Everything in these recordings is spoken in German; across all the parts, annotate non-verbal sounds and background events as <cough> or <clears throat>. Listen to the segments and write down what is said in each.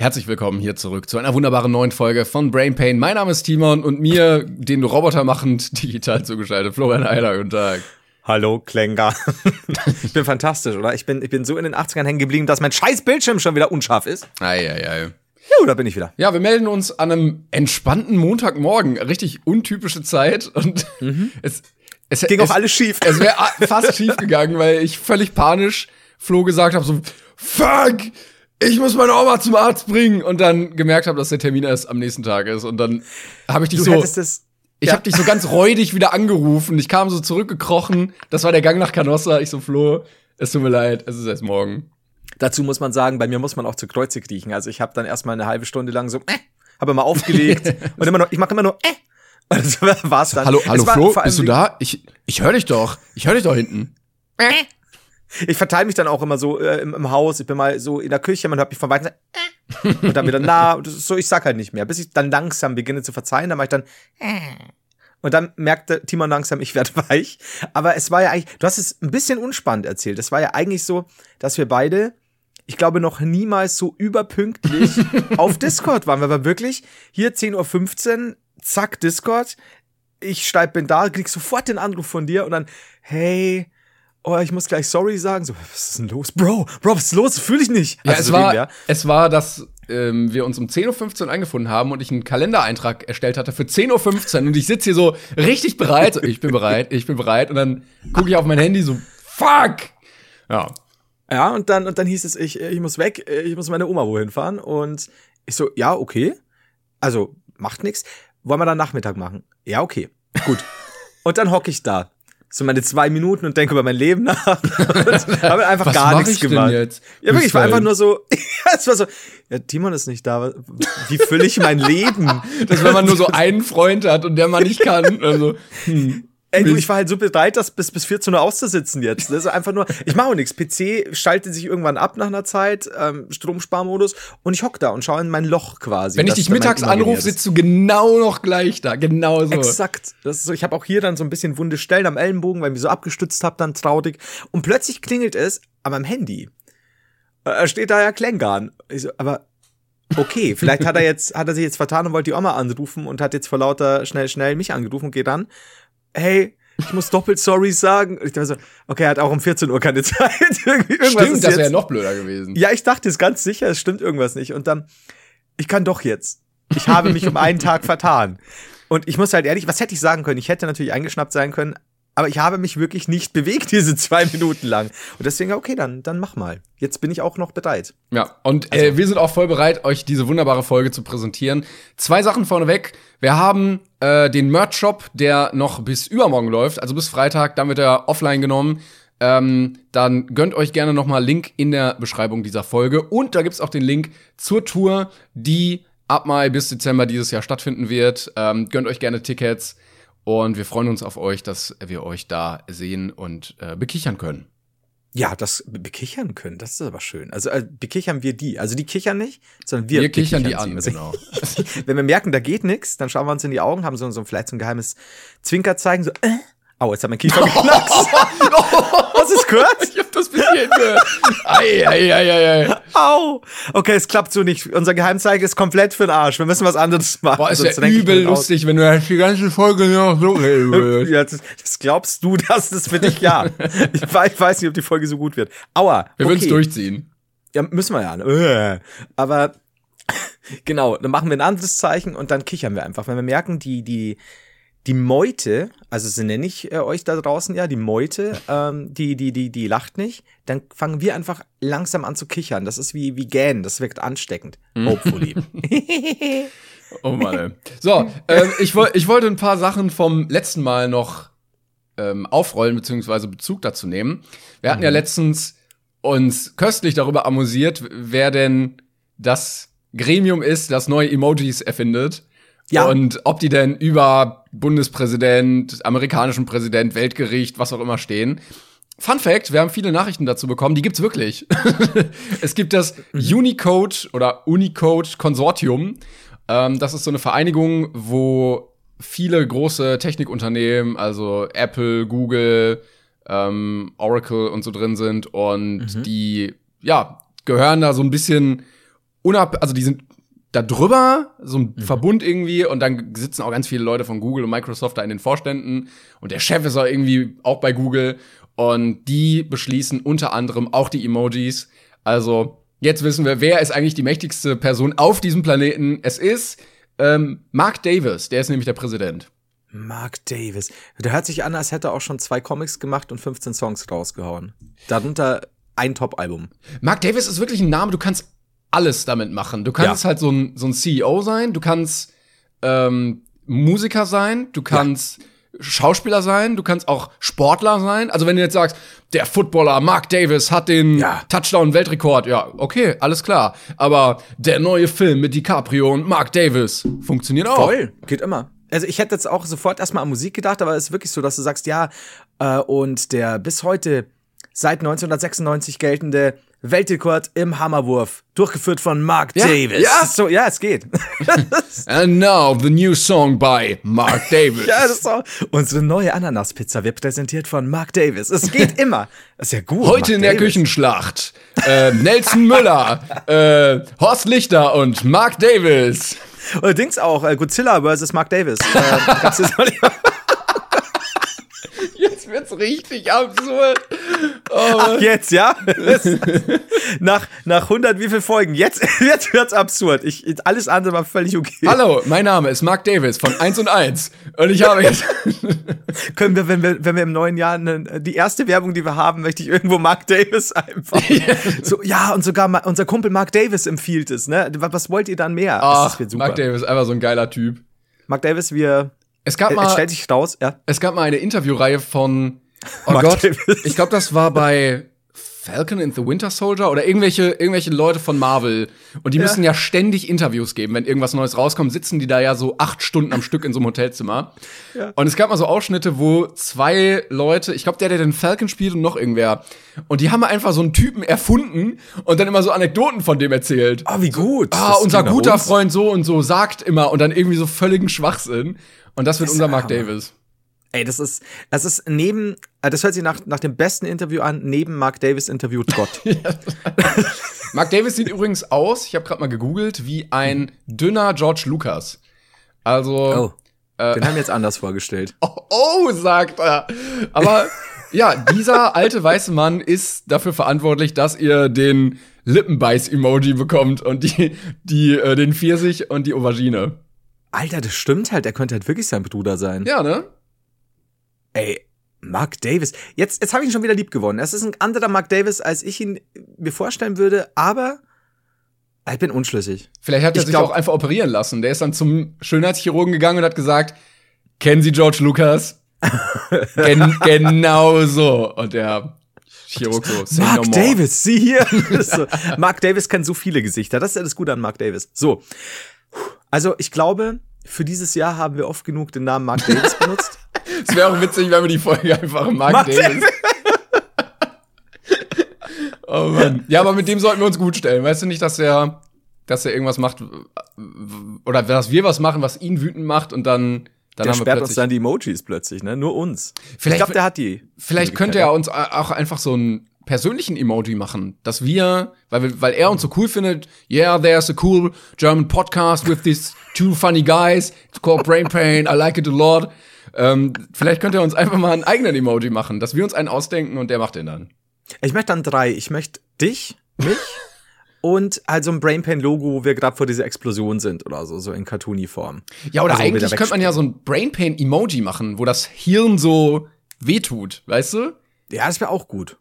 Herzlich willkommen hier zurück zu einer wunderbaren neuen Folge von Brain Pain. Mein Name ist Timon und mir, den Roboter machend, <laughs> digital zugeschaltet, Florian Eiler. Guten Tag. Hallo, Klenga. <laughs> ich bin fantastisch, oder? Ich bin, ich bin so in den 80ern hängen geblieben, dass mein scheiß Bildschirm schon wieder unscharf ist. Ei, ei, ei. Ja, da bin ich wieder. Ja, wir melden uns an einem entspannten Montagmorgen. Richtig untypische Zeit. Und mhm. <laughs> es, es ging es, auch alles schief. Es wäre fast schief gegangen, weil ich völlig panisch Flo gesagt habe: so, fuck! Ich muss meine Oma zum Arzt bringen und dann gemerkt habe, dass der Termin erst am nächsten Tag ist und dann habe ich dich du so das ich ja. habe dich so ganz räudig wieder angerufen. Ich kam so zurückgekrochen. Das war der Gang nach Canossa. Ich so, Flo, es tut mir leid, es ist erst morgen. Dazu muss man sagen, bei mir muss man auch zu Kreuze kriechen. Also ich habe dann erstmal eine halbe Stunde lang so, äh, habe immer aufgelegt <laughs> und immer noch, ich mache immer nur, äh. Und das <laughs> war's dann. Hallo, hallo Flo, bist du da? Ich, ich höre dich doch. Ich höre dich doch hinten. Äh. Ich verteile mich dann auch immer so äh, im, im, Haus. Ich bin mal so in der Küche, man hört mich von weitem äh. und dann wieder. Und so, ich sag halt nicht mehr. Bis ich dann langsam beginne zu verzeihen, dann mache ich dann äh. Und dann merkte Timon langsam, ich werde <laughs> weich. Aber es war ja eigentlich, du hast es ein bisschen unspannend erzählt. Es war ja eigentlich so, dass wir beide, ich glaube, noch niemals so überpünktlich <laughs> auf Discord waren. Wir waren wirklich hier 10.15 Uhr, zack, Discord. Ich steig, bin da, krieg sofort den Anruf von dir und dann, hey, oh, ich muss gleich sorry sagen. So, was ist denn los? Bro, Bro, was ist los? Fühle ich nicht. Ja, also es, so war, ja. es war, dass ähm, wir uns um 10.15 Uhr eingefunden haben und ich einen Kalendereintrag erstellt hatte für 10.15 Uhr und ich sitze hier so richtig bereit. So, ich bin bereit, ich bin bereit. Und dann gucke ich auf mein Handy so, fuck! Ja. Ja, und dann, und dann hieß es, ich, ich muss weg, ich muss meine Oma wohin fahren. Und ich so, ja, okay. Also, macht nichts. Wollen wir dann Nachmittag machen? Ja, okay. Gut. <laughs> und dann hocke ich da so meine zwei Minuten und denke über mein Leben nach. <laughs> habe einfach Was gar nichts gemacht. Jetzt? Ja, wirklich, ich war einfach nur so, <laughs> ja, es war so, ja, Timon ist nicht da. Wie fülle ich mein Leben? <laughs> Dass wenn man nur so einen Freund hat und der man nicht kann. Also, hm. Ey, du, ich war halt so bereit, das bis, bis 14 Uhr auszusitzen jetzt. Das ist einfach nur, ich mache auch nichts. PC schaltet sich irgendwann ab nach einer Zeit, ähm, Stromsparmodus, und ich hock da und schaue in mein Loch quasi. Wenn ich dich mittags anrufe, sitzt du genau noch gleich da. Genau so. Exakt. Das ist so, ich habe auch hier dann so ein bisschen wunde Stellen am Ellenbogen, weil ich mich so abgestützt habe, dann traurig. Und plötzlich klingelt es an meinem Handy. Äh, steht da ja Klängern. Ich so, aber okay, <laughs> vielleicht hat er jetzt, hat er sich jetzt vertan und wollte die Oma anrufen und hat jetzt vor lauter schnell, schnell mich angerufen und geht dann hey, ich muss doppelt sorry sagen. Und ich dachte so, okay, er hat auch um 14 Uhr keine <laughs> Zeit. stimmt, das wäre noch blöder gewesen. Ja, ich dachte es ganz sicher, es stimmt irgendwas nicht. Und dann, ich kann doch jetzt. Ich habe mich um einen Tag vertan. Und ich muss halt ehrlich, was hätte ich sagen können? Ich hätte natürlich eingeschnappt sein können, aber ich habe mich wirklich nicht <laughs> bewegt diese zwei Minuten lang. Und deswegen, okay, dann, dann mach mal. Jetzt bin ich auch noch bereit. Ja, und also. äh, wir sind auch voll bereit, euch diese wunderbare Folge zu präsentieren. Zwei Sachen vorneweg. Wir haben äh, den Merch-Shop, der noch bis übermorgen läuft, also bis Freitag, dann wird er offline genommen. Ähm, dann gönnt euch gerne noch mal Link in der Beschreibung dieser Folge. Und da gibt's auch den Link zur Tour, die ab Mai bis Dezember dieses Jahr stattfinden wird. Ähm, gönnt euch gerne Tickets. Und wir freuen uns auf euch, dass wir euch da sehen und äh, bekichern können. Ja, das bekichern können, das ist aber schön. Also äh, bekichern wir die. Also die kichern nicht, sondern wir, wir kichern die an. Also, <laughs> genau. wenn wir merken, da geht nichts, dann schauen wir uns in die Augen, haben so, so vielleicht so ein geheimes Zwinkerzeichen, so, äh, Au, jetzt hat mein Kiefer geknackst. Hast du es gehört? Ich hab das bis hierhin gehört. Ei, ei, ei, ei, ei. Au. Okay, es klappt so nicht. Unser Geheimzeichen ist komplett für den Arsch. Wir müssen was anderes machen. Boah, ist ja übel lustig, wenn du die ganze Folge noch so reden <laughs> ja, das, das, glaubst du, dass das für dich, ja. ich, ich, weiß nicht, ob die Folge so gut wird. Aua. Wir okay. würden es durchziehen. Ja, müssen wir ja. Ne? Aber <laughs> Genau, dann machen wir ein anderes Zeichen und dann kichern wir einfach. Wenn wir merken, die, die, die Meute, also so nenne ich äh, euch da draußen ja, die Meute, <laughs> ähm, die, die, die, die lacht nicht, dann fangen wir einfach langsam an zu kichern. Das ist wie, wie Gähnen, das wirkt ansteckend. Hopefully. <laughs> <laughs> Oh Mann, ey. So, ähm, ich, woll, ich wollte ein paar Sachen vom letzten Mal noch ähm, aufrollen, beziehungsweise Bezug dazu nehmen. Wir hatten ja letztens uns köstlich darüber amüsiert, wer denn das Gremium ist, das neue Emojis erfindet. Ja. Und ob die denn über Bundespräsident, amerikanischen Präsident, Weltgericht, was auch immer stehen. Fun Fact, wir haben viele Nachrichten dazu bekommen, die gibt's wirklich. <laughs> es gibt das Unicode oder Unicode Konsortium. Ähm, das ist so eine Vereinigung, wo viele große Technikunternehmen, also Apple, Google, ähm, Oracle und so drin sind und die, ja, gehören da so ein bisschen unab, also die sind da drüber, so ein Verbund irgendwie, und dann sitzen auch ganz viele Leute von Google und Microsoft da in den Vorständen und der Chef ist auch irgendwie auch bei Google und die beschließen unter anderem auch die Emojis. Also jetzt wissen wir, wer ist eigentlich die mächtigste Person auf diesem Planeten. Es ist ähm, Mark Davis, der ist nämlich der Präsident. Mark Davis. Der hört sich an, als hätte er auch schon zwei Comics gemacht und 15 Songs rausgehauen. Darunter ein Top-Album. Mark Davis ist wirklich ein Name, du kannst alles damit machen. Du kannst Ja. halt so ein, so ein CEO sein, du kannst ähm, Musiker sein, du kannst Schauspieler sein, du kannst auch Sportler sein. Also wenn du jetzt sagst, der Footballer Mark Davis hat den Ja. Touchdown-Weltrekord, ja, okay, alles klar. Aber der neue Film mit DiCaprio und Mark Davis funktioniert auch. Voll, geht immer. Also ich hätte jetzt auch sofort erstmal an Musik gedacht, aber es ist wirklich so, dass du sagst, ja, äh, und der bis heute seit 1996 geltende Weltrekord im Hammerwurf, durchgeführt von Mark Ja, Davis. ja. So, ja, es geht. <laughs> And now the new song by Mark Davis. ja, das ist auch. Unsere neue Ananaspizza wird präsentiert von Mark Davis. Es geht <laughs> immer. Das ist ja gut. Heute Mark in der Davis. Küchenschlacht. Äh, Nelson Müller, äh, Horst Lichter und Mark Davis. Oder Dings auch, äh, Godzilla versus Mark Davis. äh, <laughs> Jetzt wird's richtig absurd. Ach, jetzt, ja? <laughs> nach, nach 100 wie viel Folgen? Jetzt, <laughs> jetzt wird's absurd. Ich, alles andere war völlig okay. Hallo, mein Name ist Mark Davis von 1 und 1. Und ich habe jetzt. <laughs> Können wir, wenn wir, wenn wir im neuen Jahr eine, die erste Werbung, die wir haben, möchte ich irgendwo Mark Davis einfach. So, ja, und sogar ma- unser Kumpel Mark Davis empfiehlt es, ne? Was, wollt ihr dann mehr? Ach. Mark Davis, einfach so ein geiler Typ. Mark Davis, wir, Es gab äh, es mal, stellt sich raus, ja. es gab mal eine Interviewreihe von, oh Gott, ich glaube, das war bei Falcon and the Winter Soldier oder irgendwelche, irgendwelche Leute von Marvel. Und die Ja. müssen ja ständig Interviews geben. Wenn irgendwas Neues rauskommt, sitzen die da ja so acht Stunden am Stück in so einem Hotelzimmer. Ja. Und es gab mal so Ausschnitte, wo zwei Leute, ich glaube, der, der den Falcon spielt und noch irgendwer, und die haben einfach so einen Typen erfunden und dann immer so Anekdoten von dem erzählt. Oh, wie gut. Ah, Das unser guter. Freund so und so sagt immer und dann irgendwie so völligen Schwachsinn. Und das wird Das unser Mark. Davis. Ey, das ist, das ist neben, äh, das hört sich nach, nach dem besten Interview an, neben Mark Davis interviewt Gott. <laughs> Mark Davis sieht übrigens aus, ich habe gerade mal gegoogelt, wie ein dünner George Lucas. Also, Oh. Den haben wir jetzt anders vorgestellt. oh, <laughs> oh, sagt er. Aber ja, dieser alte weiße Mann ist dafür verantwortlich, dass ihr den Lippenbeiß-Emoji bekommt und die, die, äh, den Pfirsich und die Aubergine. Alter, das stimmt halt, er könnte halt wirklich sein Bruder sein. Ja, ne? Ey, Mark Davis. Jetzt, jetzt habe ich ihn schon wieder lieb gewonnen. Es ist ein anderer Mark Davis, als ich ihn mir vorstellen würde, aber ich bin unschlüssig. Vielleicht hat er Ich sich glaub- auch einfach operieren lassen. Der ist dann zum Schönheitschirurgen gegangen und hat gesagt, kennen Sie George Lucas? <laughs> Gen genau so. Und der Chirurg so, Mark no. Davis, sieh hier. Das <laughs> so. Mark Davis kennt so viele Gesichter. Das ist ja das Gute an Mark Davis. So. Also, ich glaube, für dieses Jahr haben wir oft genug den Namen Mark Davis benutzt. <laughs> Es wäre auch witzig, wenn wir die Folge einfach Mark, Mark Davis. <laughs> oh Mann. Ja, aber mit dem sollten wir uns gut stellen. Weißt du nicht, dass er, dass er irgendwas macht oder dass wir was machen, was ihn wütend macht und dann, dann Der haben wir sperrt uns dann die Emojis plötzlich, ne? Nur uns. Vielleicht- ich glaube, der hat die. Vielleicht könnte er uns auch einfach so einen persönlichen Emoji machen, dass wir, weil, wir, weil er uns so cool findet, yeah, there's a cool German podcast with these two funny guys, it's called Brain Pain, I like it a lot. Ähm, vielleicht könnte er uns einfach mal einen eigenen Emoji machen, dass wir uns einen ausdenken und der macht den dann. Ich möchte dann drei. Ich möchte dich, mich <laughs> und halt so ein Brainpan-Logo, wo wir gerade vor dieser Explosion sind oder so, so in Cartoony-Form. Ja, oder Also, eigentlich könnte man ja so ein Brainpain-Emoji machen, wo das Hirn so wehtut, weißt du? Ja, das wäre auch gut.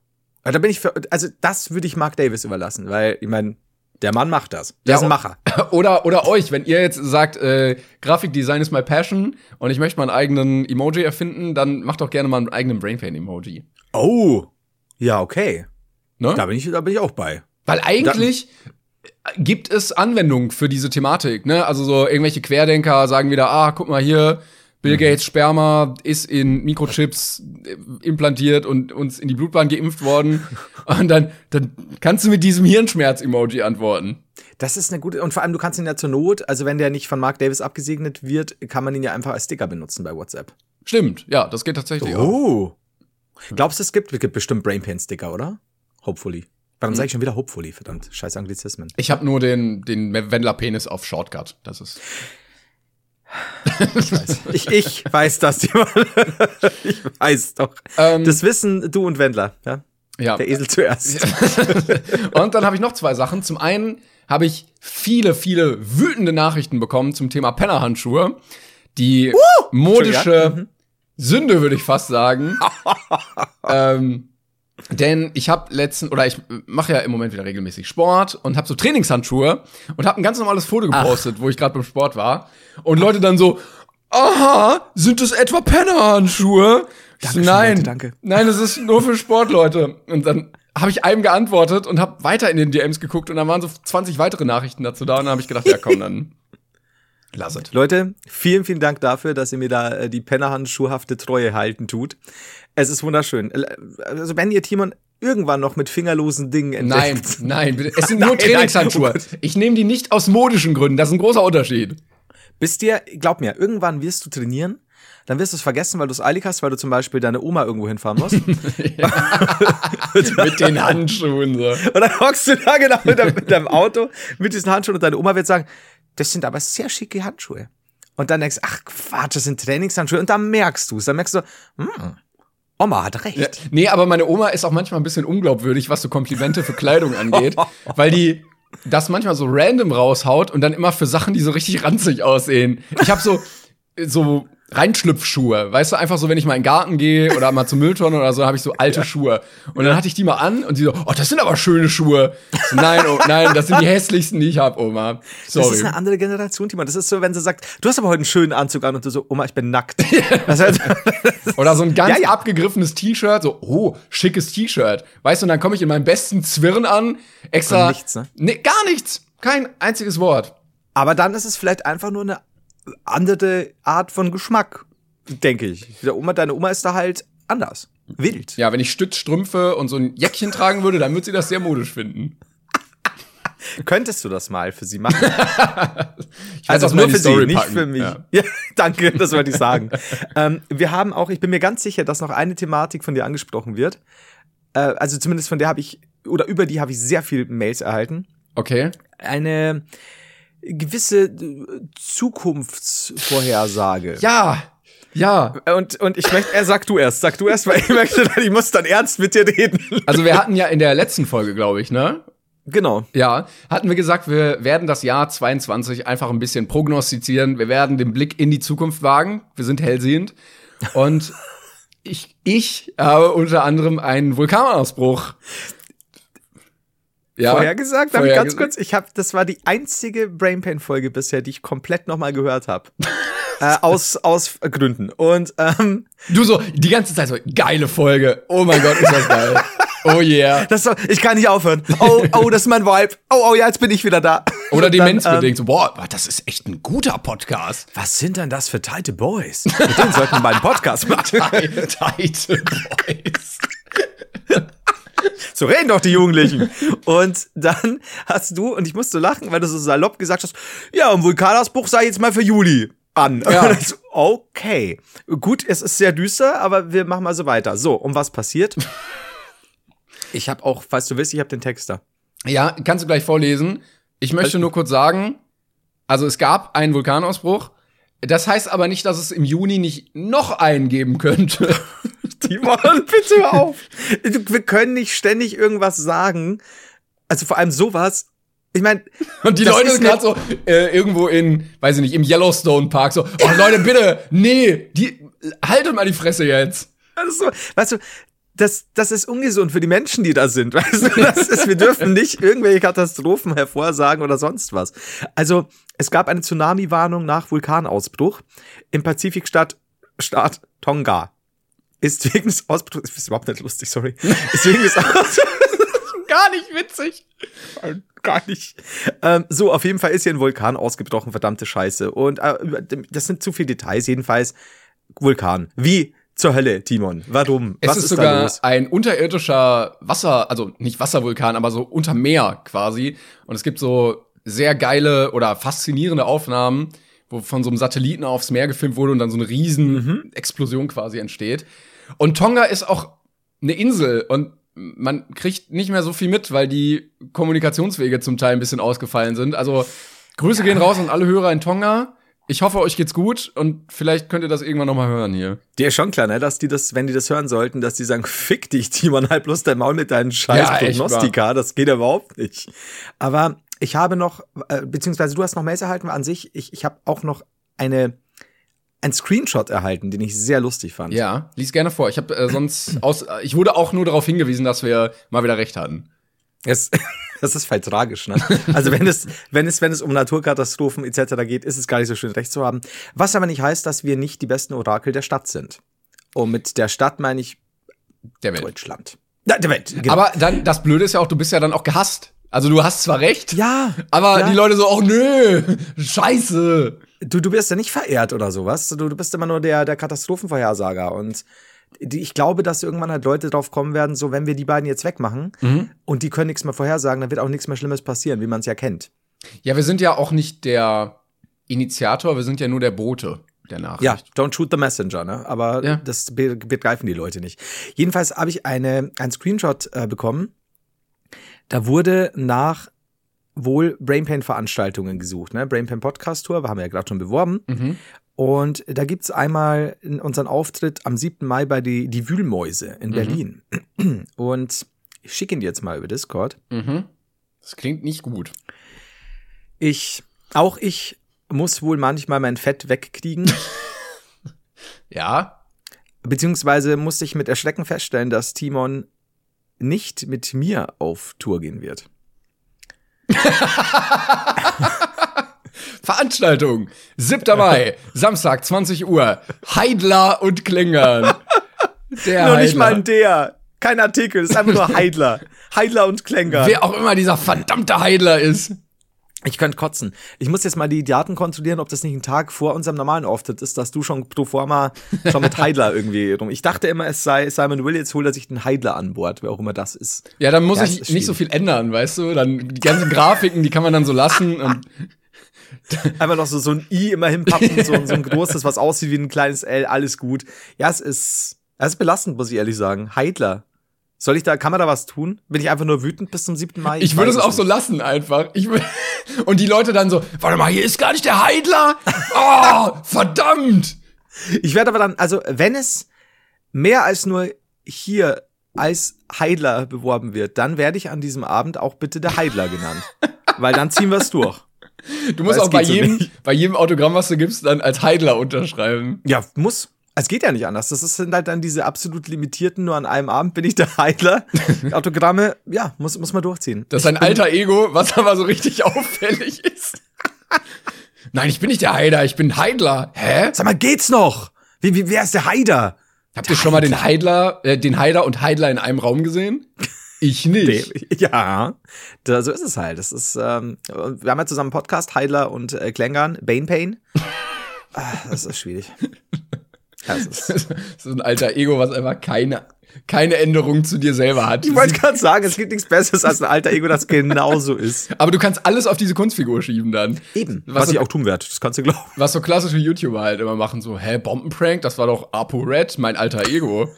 Aber da bin ich für, also das würde ich Mark Davis überlassen, weil ich meine, der Mann macht das. Der Ja, ist ein Macher. <laughs> Oder, oder euch, wenn ihr jetzt sagt, äh, Grafikdesign ist my passion und ich möchte mal einen eigenen Emoji erfinden, dann macht doch gerne mal einen eigenen Brainpain-Emoji. Oh. Ja, okay. Ne? Da bin ich, da bin ich auch bei. Weil eigentlich gibt es Anwendungen für diese Thematik, ne? Also so irgendwelche Querdenker sagen wieder, ah, guck mal hier, Bill Gates Sperma ist in Mikrochips äh, implantiert und uns in die Blutbahn geimpft worden. <laughs> Und dann, dann kannst du mit diesem Hirnschmerz-Emoji antworten. Das ist eine gute, und vor allem, du kannst ihn ja zur Not, also wenn der nicht von Mark Davis abgesegnet wird, kann man ihn ja einfach als Sticker benutzen bei WhatsApp. Stimmt, ja, das geht tatsächlich auch. Oh. Glaubst du, es gibt, es gibt bestimmt Brainpan-Sticker, oder? Hopefully. Warum sage ich schon wieder hopefully? Verdammt, scheiß Anglizismen. Ich habe nur den, den Wendler-Penis auf Shortcut. Das ist. Ich, ich weiß das. Ich weiß doch. Ähm, das wissen du und Wendler, ja? ja. Der Esel zuerst. <laughs> Und dann habe ich noch zwei Sachen. Zum einen habe ich viele, viele wütende Nachrichten bekommen zum Thema Pennerhandschuhe. Die modische Entschuldigung, Sünde, würde ich fast sagen. <laughs> ähm, denn ich habe letzten oder ich mache ja im Moment wieder regelmäßig Sport und habe so Trainingshandschuhe und habe ein ganz normales Foto gepostet, wo ich gerade beim Sport war und Leute dann so Aha, sind das etwa Pennerhandschuhe? Dankeschön, nein, Leute, danke. nein, das ist nur für Sportleute. Und dann habe ich einem geantwortet und habe weiter in den DMs geguckt und dann waren so 20 weitere Nachrichten dazu da und dann habe ich gedacht, ja komm, dann <laughs> lass es. Leute, vielen, vielen Dank dafür, dass ihr mir da äh, die pennerhandschuhhafte Treue halten tut. Es ist wunderschön. Also wenn ihr Timon irgendwann noch mit fingerlosen Dingen Nein, entdeckt. nein, bitte. es <laughs> sind Nein, nur nein, Trainingshandschuhe. Ich nehme die nicht aus modischen Gründen, das ist ein großer Unterschied. Bist dir, glaub mir, irgendwann wirst du trainieren, dann wirst du es vergessen, weil du es eilig hast, weil du zum Beispiel deine Oma irgendwo hinfahren musst. <laughs> Mit den Handschuhen so. <laughs> Und dann hockst du da genau mit, deinem- mit deinem Auto mit diesen Handschuhen und deine Oma wird sagen, das sind aber sehr schicke Handschuhe. Und dann denkst du, ach Quatsch, das sind Trainingshandschuhe. Und dann merkst du es. Dann merkst du, hm, Oma hat recht. Ja, nee, aber meine Oma ist auch manchmal ein bisschen unglaubwürdig, was so Komplimente für Kleidung angeht, <laughs> weil die das manchmal so random raushaut und dann immer für Sachen, die so richtig ranzig aussehen. Ich habe so so Reinschlüpfschuhe, weißt du, einfach so, wenn ich mal in den Garten gehe oder mal zur Mülltonne oder so, habe ich so alte Schuhe. Und dann hatte ich die mal an und sie so, oh, das sind aber schöne Schuhe. So, nein, oh, nein, das sind die <laughs> hässlichsten, die ich habe, Oma. Das Sorry. ist eine andere Generation, Timon. Das ist so, wenn sie sagt, du hast aber heute einen schönen Anzug an und du so, Oma, ich bin nackt. <laughs> Das heißt, <laughs> Oder so ein ganz Ja, ja. abgegriffenes T-Shirt, so, oh, schickes T-Shirt. Weißt du, und dann komme ich in meinem besten Zwirn an, extra. Nichts, ne? Nee, gar nichts. Kein einziges Wort. aber dann ist es vielleicht einfach nur eine andere Art von Geschmack, denke ich. Der Oma, deine Oma ist da halt anders. Wild. Ja, wenn ich Stützstrümpfe und so ein Jäckchen tragen würde, dann würde sie das sehr modisch finden. <laughs> Könntest du das mal für sie machen? <laughs> Ich Also nur für sie, Story nicht packen. für mich. Ja. <laughs> Ja. danke, das wollte ich sagen. ähm, wir haben auch, ich bin mir ganz sicher, dass noch eine Thematik von dir angesprochen wird. Äh, also zumindest von der habe ich, oder über die habe ich sehr viel Mails erhalten. Okay. Eine gewisse äh, Zukunftsvorhersage. Ja. Ja. Und, und ich möchte, er sag du erst, sag du erst, weil ich möchte, <laughs> ich muss dann ernst mit dir reden. Also wir hatten ja in der letzten Folge, glaube ich, ne? Genau. Ja, hatten wir gesagt, wir werden das Jahr 22 einfach ein bisschen prognostizieren. Wir werden den Blick in die Zukunft wagen. Wir sind hellsehend. Und ich, ich habe unter anderem einen Vulkanausbruch. Ja, Vorhergesagt, darf ich ganz kurz, ich habe, das war die einzige Brainpain-Folge bisher, die ich komplett nochmal gehört habe. <laughs> äh, aus, aus Gründen. Und ähm, Du so, die ganze Zeit so, geile Folge. Oh mein Gott, ist das geil. Oh yeah. das so, ich kann nicht aufhören. Oh, oh, das ist mein Vibe. Oh, oh, ja, jetzt bin ich wieder da. Oder demenzbedingt. So, boah, das ist echt ein guter Podcast. Was sind denn das für tighte Boys? Mit denen sollten wir mal einen Podcast machen. <laughs> Title Boys. So reden doch die Jugendlichen. <laughs> Und dann hast du, und ich musste lachen, weil du so salopp gesagt hast, ja, ein Vulkanausbruch sei jetzt mal für Juli an. Ja. <laughs> Und okay. Gut, es ist sehr düster, aber wir machen mal so weiter. So, um was passiert? <laughs> Ich habe auch, falls du willst, ich habe den Text da. Ja, kannst du gleich vorlesen. Ich möchte nur kurz sagen, also es gab einen Vulkanausbruch. Das heißt aber nicht, dass es im Juni nicht noch einen geben könnte. Timon, <laughs> bitte hör auf. Wir können nicht ständig irgendwas sagen. Also vor allem sowas Ich meine, Und die Leute sind gerade so äh, irgendwo in, weiß ich nicht, im Yellowstone Park so, oh Leute, bitte, nee, die, haltet mal die Fresse jetzt. Ist so, weißt du, das, das ist ungesund für die Menschen, die da sind. <laughs> Weißt du, das ist, wir dürfen nicht irgendwelche Katastrophen hervorsagen oder sonst was. Also, es gab eine Tsunami-Warnung nach Vulkanausbruch im Pazifikstaat Staat Tonga. Ist wegen des Ausbruchs, ist überhaupt nicht lustig, sorry. Ist wegen des Ausbruchs, <laughs> Gar nicht witzig. gar nicht. Ähm, so, auf jeden Fall ist hier ein Vulkan ausgebrochen, verdammte Scheiße. Und äh, das sind zu viele Details, jedenfalls. Vulkan. Wie zur Hölle, Timon? Warum? Es Was ist, ist, sogar ein unterirdischer Wasser, also nicht Wasservulkan, aber so unter Meer quasi. Und es gibt so sehr geile oder faszinierende Aufnahmen, wo von so einem Satelliten aufs Meer gefilmt wurde und dann so eine riesen Mhm. Explosion quasi entsteht. Und Tonga ist auch eine Insel und man kriegt nicht mehr so viel mit, weil die Kommunikationswege zum Teil ein bisschen ausgefallen sind. Also Grüße gehen raus an alle Hörer in Tonga. Ich hoffe, euch geht's gut und vielleicht könnt ihr das irgendwann noch mal hören hier. Dir ist schon klar, ne, dass die das, wenn die das hören sollten, dass die sagen, fick dich, Timon, halt bloß dein Maul mit deinen scheiß Ja, Prognostika, das geht ja überhaupt nicht. Aber ich habe noch, äh, beziehungsweise du hast noch Mails erhalten an sich, ich, ich habe auch noch eine, ein Screenshot erhalten, den ich sehr lustig fand. Ja, lies gerne vor. Ich habe äh, sonst <laughs> aus, ich wurde auch nur darauf hingewiesen, dass wir mal wieder recht hatten. Es, <laughs> das ist voll tragisch, ne? Also wenn es, wenn es, wenn es um Naturkatastrophen etc. geht, ist es gar nicht so schön, recht zu haben. Was aber nicht heißt, dass wir nicht die besten Orakel der Stadt sind. Und mit der Stadt meine ich Der Welt. Deutschland. Ja, der Welt. Genau. Aber dann, das Blöde ist ja auch, du bist ja dann auch gehasst. Also du hast zwar recht, ja, aber ja. die Leute so, oh nö, scheiße. Du, du wirst ja nicht verehrt oder sowas. Du, du bist immer nur der, der Katastrophenvorhersager. Und die, ich glaube, dass irgendwann halt Leute drauf kommen werden, so wenn wir die beiden jetzt wegmachen und die können nichts mehr vorhersagen, dann wird auch nichts mehr Schlimmes passieren, wie man es ja kennt. Ja, wir sind ja auch nicht der Initiator, wir sind ja nur der Bote der Nachricht. Ja, don't shoot the messenger, ne? Aber Ja. das be begreifen die Leute nicht. Jedenfalls habe ich eine, einen Screenshot äh, bekommen. Da wurde nach wohl Brainpain-Veranstaltungen gesucht, ne? Brainpain Podcast Tour, haben wir ja gerade schon beworben. Mhm. Und da gibt's einmal in unseren Auftritt am 7. Mai bei die, die Wühlmäuse in Berlin. <clears throat> Und ich schicke ihn dir jetzt mal über Discord. Mhm. Das klingt nicht gut. Ich, auch ich muss wohl manchmal mein Fett wegkriegen. <laughs> Ja. Beziehungsweise musste ich mit Erschrecken feststellen, dass Timon nicht mit mir auf Tour gehen wird. <laughs> Veranstaltung. 7. Mai, Samstag, 20 Uhr. Heidler und Klingern. Der Nur nicht mal ein der. Kein Artikel, es ist einfach nur Heidler. Heidler und Klänger. Wer auch immer dieser verdammte Heidler ist. Ich könnte kotzen. Ich muss jetzt mal die Daten kontrollieren, ob das nicht ein Tag vor unserem normalen Auftritt ist, dass du schon pro forma schon mit Heidler irgendwie rum. Ich dachte immer, es sei Simon Will, jetzt holt er sich den Heidler an Bord, wer auch immer das ist. Ja, dann muss Ja, ich nicht so viel ändern, weißt du? Dann die ganzen Grafiken, die kann man dann so lassen. Und <laughs> Einfach noch so, so ein I immer hinpappen, so, so ein großes, was aussieht wie ein kleines L, alles gut. Ja, es ist, es ist belastend, muss ich ehrlich sagen. Heidler. Soll ich da, kann man da was tun? Bin ich einfach nur wütend bis zum 7. Mai? ich würde weiß es auch so nicht. lassen einfach. Ich <laughs> und die Leute dann so, warte mal, hier ist gar nicht der Heidler. Oh, <laughs> verdammt. Ich werde aber dann, also wenn es mehr als nur hier als Heidler beworben wird, dann werde ich an diesem Abend auch bitte der Heidler genannt. <laughs> Weil dann ziehen wir es durch. Du musst Weil auch bei so jedem, nicht. bei jedem Autogramm, was du gibst, dann als Heidler unterschreiben. Ja, muss. Es geht ja nicht anders. Das sind halt dann diese absolut limitierten, nur an einem Abend bin ich der Heidler. <laughs> Autogramme, ja, muss, muss man durchziehen. Das ist ein alter Ego, was aber so richtig <laughs> auffällig ist. Nein, ich bin nicht der Heider, ich bin Heidler. Hä? Sag mal, geht's noch? Wie, wie, wer ist der Heider? Habt ihr schon mal den Heidler, äh, den Heider und Heidler in einem Raum gesehen? Ich nicht. <laughs> Ja, da, so ist es halt. Das ist, ähm, wir haben ja zusammen einen Podcast, Heidler und äh, Klängern, Bane Pain. Ah, das ist schwierig. <laughs> Das ist, ist ein alter Ego, was einfach keine, keine Änderung zu dir selber hat. ich wollte gerade sagen, es gibt nichts Besseres als ein alter Ego, das genauso ist. Aber du kannst alles auf diese Kunstfigur schieben dann. Eben, was, Was ich so- auch tun werde, das kannst du glauben. Was so klassische YouTuber halt immer machen, so, hä, Bombenprank, das war doch Apo Red, mein alter Ego. <laughs>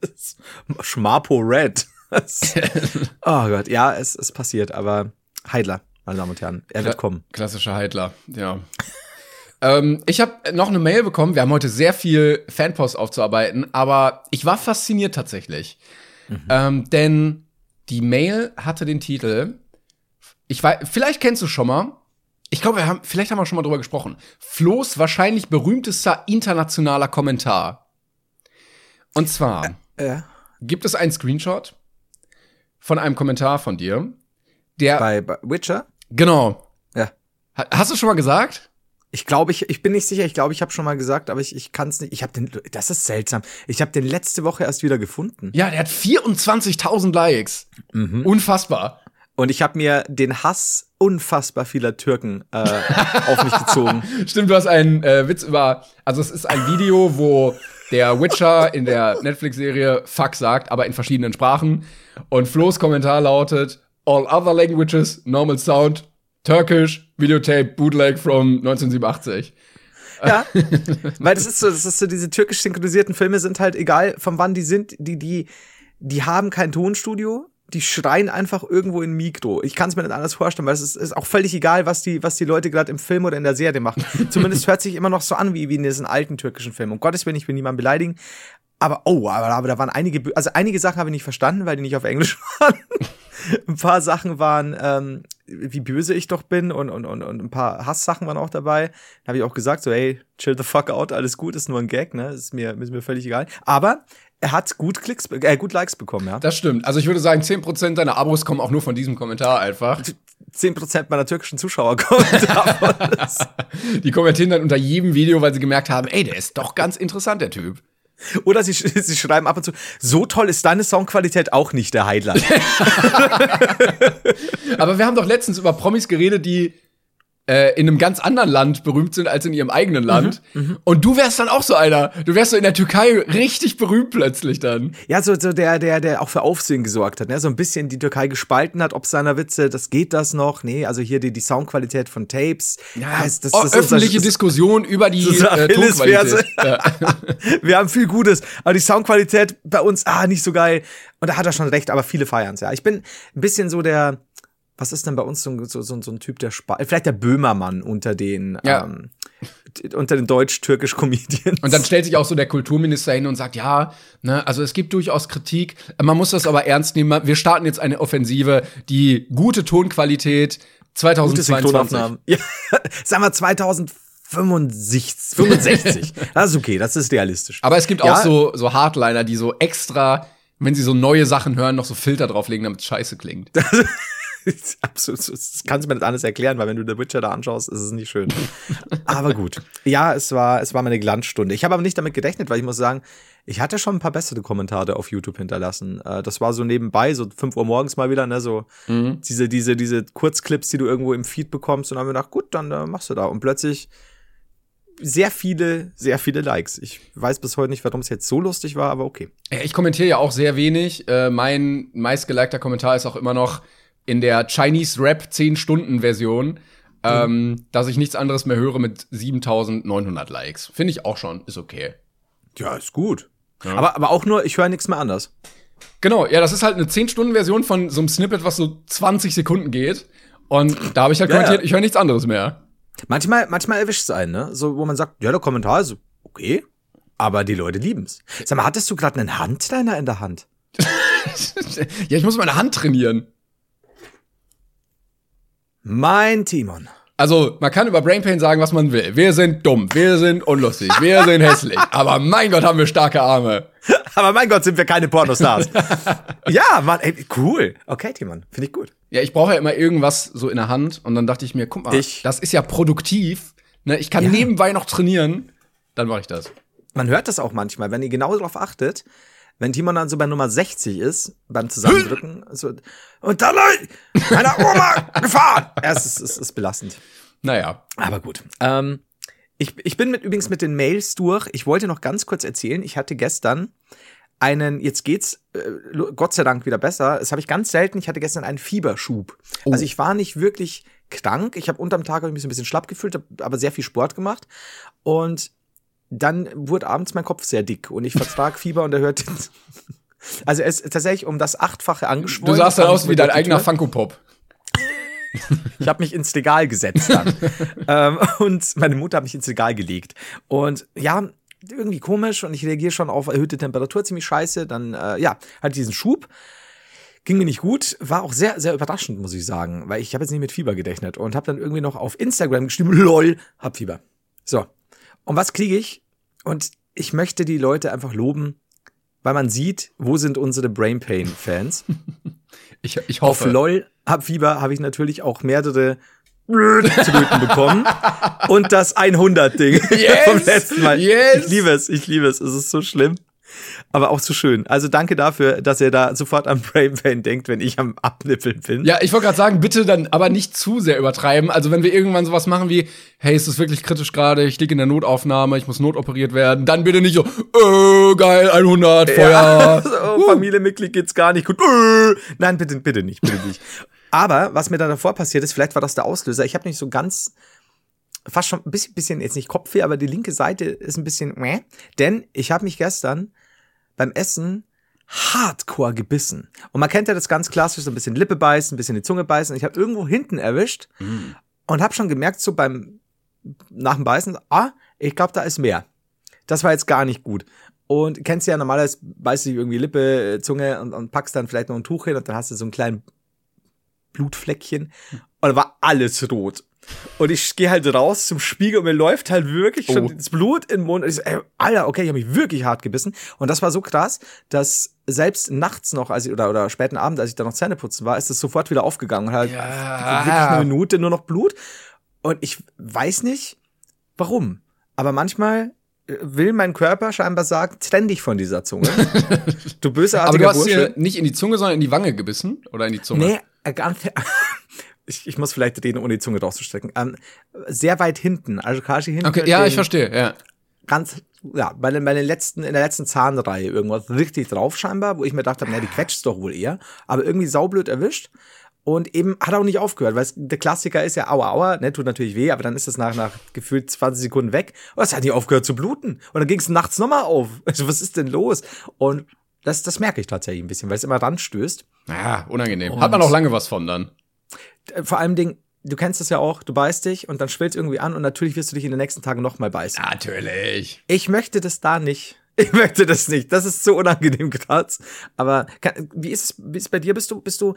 Das Schmapo Red. Das, <laughs> oh Gott, ja, es ist passiert, aber Heidler, meine Damen und Herren, er wird Kla- kommen. Klassischer Heidler, ja. Ähm, ich habe noch eine Mail bekommen. Wir haben heute sehr viel Fanpost aufzuarbeiten, aber ich war fasziniert tatsächlich. Ähm, denn die Mail hatte den Titel ich weiß, vielleicht kennst du schon mal. Ich glaube, wir haben, vielleicht haben wir schon mal drüber gesprochen. Flo's wahrscheinlich berühmtester internationaler Kommentar. Und zwar Äh, gibt es einen Screenshot von einem Kommentar von dir, der bei, bei Witcher? genau. Ja. Ha- Hast du schon mal gesagt? Ich glaube, ich, ich bin nicht sicher. Ich glaube, ich habe schon mal gesagt, aber ich, ich kann es nicht. Ich habe den. Das ist seltsam. Ich habe den letzte Woche erst wieder gefunden. Ja, der hat 24.000 Likes. Unfassbar. Und ich habe mir den Hass unfassbar vieler Türken äh, auf mich gezogen. <laughs> Stimmt, du hast einen äh, Witz über. Also, es ist ein Video, wo der Witcher in der Netflix-Serie Fuck sagt, aber in verschiedenen Sprachen. Und Flo's Kommentar lautet: All other languages, normal sound, Turkish, Videotape, Bootleg from 1987. Ja, <laughs> weil das ist so, das ist so, diese türkisch synchronisierten Filme sind halt egal, von wann die sind, die, die, die haben kein Tonstudio, die schreien einfach irgendwo in Mikro. Ich kann es mir nicht anders vorstellen, weil es ist, ist auch völlig egal, was die, was die Leute gerade im Film oder in der Serie machen. <laughs> Zumindest hört sich immer noch so an wie, wie in diesen alten türkischen Filmen. Um Gottes Willen, ich will niemanden beleidigen. Aber, oh, aber, aber da waren einige, also einige Sachen habe ich nicht verstanden, weil die nicht auf Englisch <laughs> waren. ein paar Sachen waren, ähm, wie böse ich doch bin und, und, und, und ein paar Hasssachen waren auch dabei. Da habe ich auch gesagt, so, hey, chill the fuck out, alles gut, ist nur ein Gag, ne? Ist mir, ist mir völlig egal. Aber er hat gut Klicks, äh, gut Likes bekommen, ja. Das stimmt. Also, ich würde sagen, 10% deiner Abos kommen auch nur von diesem Kommentar einfach. 10% meiner türkischen Zuschauer kommen <laughs> davon. Die kommentieren dann unter jedem Video, weil sie gemerkt haben, ey, der ist doch ganz interessant, der Typ. <laughs> Oder sie, <laughs> sie schreiben ab und zu, so toll ist deine Soundqualität auch nicht, der Highlight. <laughs> Aber wir haben doch letztens über Promis geredet, die äh, in einem ganz anderen Land berühmt sind als in ihrem eigenen Land. Und du wärst dann auch so einer. Du wärst so in der Türkei richtig berühmt plötzlich dann. Ja, so, so der, der, der auch für Aufsehen gesorgt hat, ne? So ein bisschen die Türkei gespalten hat, ob seiner Witze, das geht das noch? Nee, also hier die, die Soundqualität von Tapes. das, das, oh, das öffentliche ist, Diskussion über die Das ist äh. Tonqualität. Ja. <laughs> Wir haben viel Gutes, aber die Soundqualität bei uns, ah, nicht so geil. Und da hat er schon recht, aber viele feiern's, ja. Ich bin ein bisschen so der, was ist denn bei uns so, ein- so, so, so ein Typ, der Spa vielleicht der Böhmermann unter den, Ja. ähm, unter den deutsch-türkisch Comedians. Und dann stellt sich auch so der Kulturminister hin und sagt, ja, ne, also es gibt durchaus Kritik, man muss das aber ernst nehmen. Wir starten jetzt eine Offensive, die gute Tonqualität gute 2022. Synchronaufnahmen. <laughs> Ja, sagen wir 2065. 65. Das ist okay, das ist realistisch. Aber es gibt Ja. auch so, so Hardliner, die so extra, wenn sie so neue Sachen hören, noch so Filter drauflegen, damit es scheiße klingt. <laughs> <laughs> Absolut, das kannst du mir nicht anders erklären, weil wenn du The Witcher da anschaust, ist es nicht schön. aber gut. Ja, es war, es war meine Glanzstunde. Ich habe aber nicht damit gerechnet, weil ich muss sagen, ich hatte schon ein paar bessere Kommentare auf YouTube hinterlassen. Äh, Das war so nebenbei, so 5 Uhr morgens mal wieder, ne, so diese, diese, diese Kurzclips, die du irgendwo im Feed bekommst. Und dann haben wir gedacht, gut, dann äh, machst du da. Und plötzlich sehr viele, sehr viele Likes. Ich weiß bis heute nicht, warum es jetzt so lustig war, aber okay. Ich kommentiere ja auch sehr wenig. Äh, mein meistgelikter Kommentar ist auch immer noch in der Chinese Rap 10-Stunden-Version, ähm, dass ich nichts anderes mehr höre mit 7900 Likes. Finde ich auch schon, ist okay. Ja, ist gut. Aber, aber auch nur, ich höre nichts mehr anders. Genau, ja, das ist halt eine 10-Stunden-Version von so einem Snippet, was so 20 Sekunden geht. Und da habe ich halt Ja, kommentiert, ja. ich höre nichts anderes mehr. Manchmal, manchmal erwischt es einen, ne? So, wo man sagt, ja, der Kommentar ist okay, aber die Leute lieben's. Sag mal, hattest du gerade einen Handliner in der Hand? <laughs> ja, ich muss meine Hand trainieren. Mein Timon. Also, man kann über Brain Pain sagen, was man will. Wir sind dumm, wir sind unlustig, wir sind hässlich. <laughs> Aber mein Gott, haben wir starke Arme. Aber mein Gott, sind wir keine Pornostars. <laughs> ja, Mann, ey, cool. Okay, Timon, finde ich gut. Ja, ich brauche ja immer irgendwas so in der Hand. Und dann dachte ich mir, guck mal, Ich- das ist ja produktiv. Ne? Ich kann Ja. nebenbei noch trainieren. Dann mache ich das. Man hört das auch manchmal, wenn ihr genau darauf achtet, wenn Timon dann so bei Nummer 60 ist, beim Zusammendrücken, so, und dann meiner Oma <laughs> gefahren. Ja, es ist, es ist belastend. Naja. Aber gut. Ähm, ich, ich bin mit, übrigens mit den Mails durch. Ich wollte noch ganz kurz erzählen, ich hatte gestern einen, jetzt geht's äh, Gott sei Dank wieder besser. Das habe ich ganz selten. Ich hatte gestern einen Fieberschub. Also ich war nicht wirklich krank. Ich habe unterm Tag hab ich mich ein bisschen schlapp gefühlt, hab aber sehr viel Sport gemacht. Und dann wurde abends mein Kopf sehr dick und ich vertrag Fieber und er hört. <laughs> Also es ist tatsächlich um das Achtfache angeschwollen. Du sahst dann aus wie dein eigener. Funko Pop. <laughs> Ich habe mich ins Regal gesetzt dann. <laughs> ähm, und meine Mutter hat mich ins Regal gelegt. Und ja, irgendwie komisch und ich reagiere schon auf erhöhte Temperatur ziemlich scheiße. Dann, äh, ja, halt diesen Schub. Ging mir nicht gut, war auch sehr, sehr überraschend, muss ich sagen, weil ich habe jetzt nicht mit Fieber gedächtet und habe dann irgendwie noch auf Instagram geschrieben, lol, hab Fieber. So. Und was kriege ich? Und ich möchte die Leute einfach loben, weil man sieht, wo sind unsere Brain Pain Fans. <laughs> Ich, ich Auf hoffe. LOL hab Fieber habe ich natürlich auch mehrere Tröten bekommen. Und das 100-Ding Yes! <laughs> vom letzten Mal. Yes! Ich liebe es, ich liebe es. Es ist so schlimm. Aber auch so schön. Also danke dafür, dass ihr da sofort an Brain Pain denkt, wenn ich am Abnippeln bin. Ja, ich wollte gerade sagen, bitte dann aber nicht zu sehr übertreiben. Also wenn wir irgendwann sowas machen wie, hey, ist es wirklich kritisch gerade, ich liege in der Notaufnahme, ich muss notoperiert werden, dann bitte nicht so, äh, geil, 100, Feuer. Ja, <laughs> so, Familienmitglied geht's gar nicht gut. Äh. Nein, bitte, bitte nicht, bitte nicht. Aber was mir dann davor passiert ist, vielleicht war das der Auslöser. Ich habe nicht so ganz, fast schon ein bisschen, bisschen jetzt nicht Kopfweh, aber die linke Seite ist ein bisschen, meh. denn ich habe mich gestern beim Essen hardcore gebissen. Und man kennt ja das ganz klassisch, so ein bisschen Lippe beißen, ein bisschen die Zunge beißen. Ich habe irgendwo hinten erwischt und habe schon gemerkt, so beim nach dem Beißen, ah, ich glaube, da ist mehr. Das war jetzt gar nicht gut. Und kennst du ja normalerweise, beißt du dich irgendwie Lippe, Zunge und, und packst dann vielleicht noch ein Tuch hin und dann hast du so einen kleinen Blutfleckchen. Und da war alles rot. Und ich gehe halt raus zum Spiegel und mir läuft halt wirklich schon Oh. das Blut den Mund. Und ich so, ey, Alter, okay, ich habe mich wirklich hart gebissen. Und das war so krass, dass selbst nachts noch, als ich, oder, oder späten Abend, als ich da noch Zähne putzen war, ist es sofort wieder aufgegangen. Und halt Ja. wirklich eine Minute nur noch Blut. Und ich weiß nicht, warum. Aber manchmal äh, will mein Körper scheinbar sagen, trenn dich von dieser Zunge. <laughs> du Aber bösartiger du hast Bursche. nicht in die Zunge, sondern in die Wange gebissen? Oder in die Zunge? Nee, äh, ganz, <laughs> ich, ich muss vielleicht reden, ohne die Zunge rauszustrecken. Ähm, sehr weit hinten, also quasi hinten. Okay, ja, ich verstehe, ja. Ganz, ja, bei den, bei den letzten, in der letzten Zahnreihe irgendwas richtig drauf scheinbar, wo ich mir dachte, na, die quetscht doch wohl eher. Aber irgendwie saublöd erwischt. Und eben hat auch nicht aufgehört, weil der Klassiker ist ja aua, aua, ne, tut natürlich weh, aber dann ist es nach, nach gefühlt 20 Sekunden weg. Und es hat nicht aufgehört zu bluten. Und dann ging es nachts nochmal auf. <laughs> Also, was ist denn los? Und das, das merke ich tatsächlich ein bisschen, weil es immer ranstößt. Ja, unangenehm. Hat man auch lange was von dann. Äh, vor allem Ding, du kennst das ja auch, du beißt dich und dann schwillt irgendwie an und natürlich wirst du dich in den nächsten Tagen nochmal beißen. Natürlich. Ich möchte das da nicht. <laughs> Ich möchte das nicht. Das ist so unangenehm gerade. Aber kann, wie ist es wie ist es bei dir? Bist du, bist du,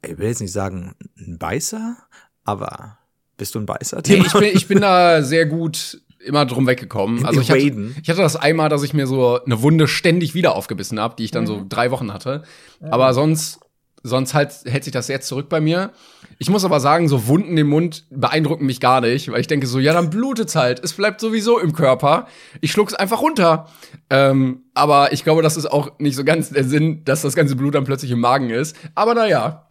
ich will jetzt nicht sagen ein Beißer, aber bist du ein Beißer? Nee, ich bin, ich bin da sehr gut immer drum weggekommen. Also ich hatte, ich hatte das einmal, dass ich mir so eine Wunde ständig wieder aufgebissen habe, die ich dann so drei Wochen hatte. Aber sonst, sonst halt, hält sich das sehr zurück bei mir. Ich muss aber sagen, so Wunden im Mund beeindrucken mich gar nicht, weil ich denke so, ja, dann blutet's halt. Es bleibt sowieso im Körper. Ich schluck's einfach runter. Ähm, aber ich glaube, das ist auch nicht so ganz der Sinn, dass das ganze Blut dann plötzlich im Magen ist. Aber naja.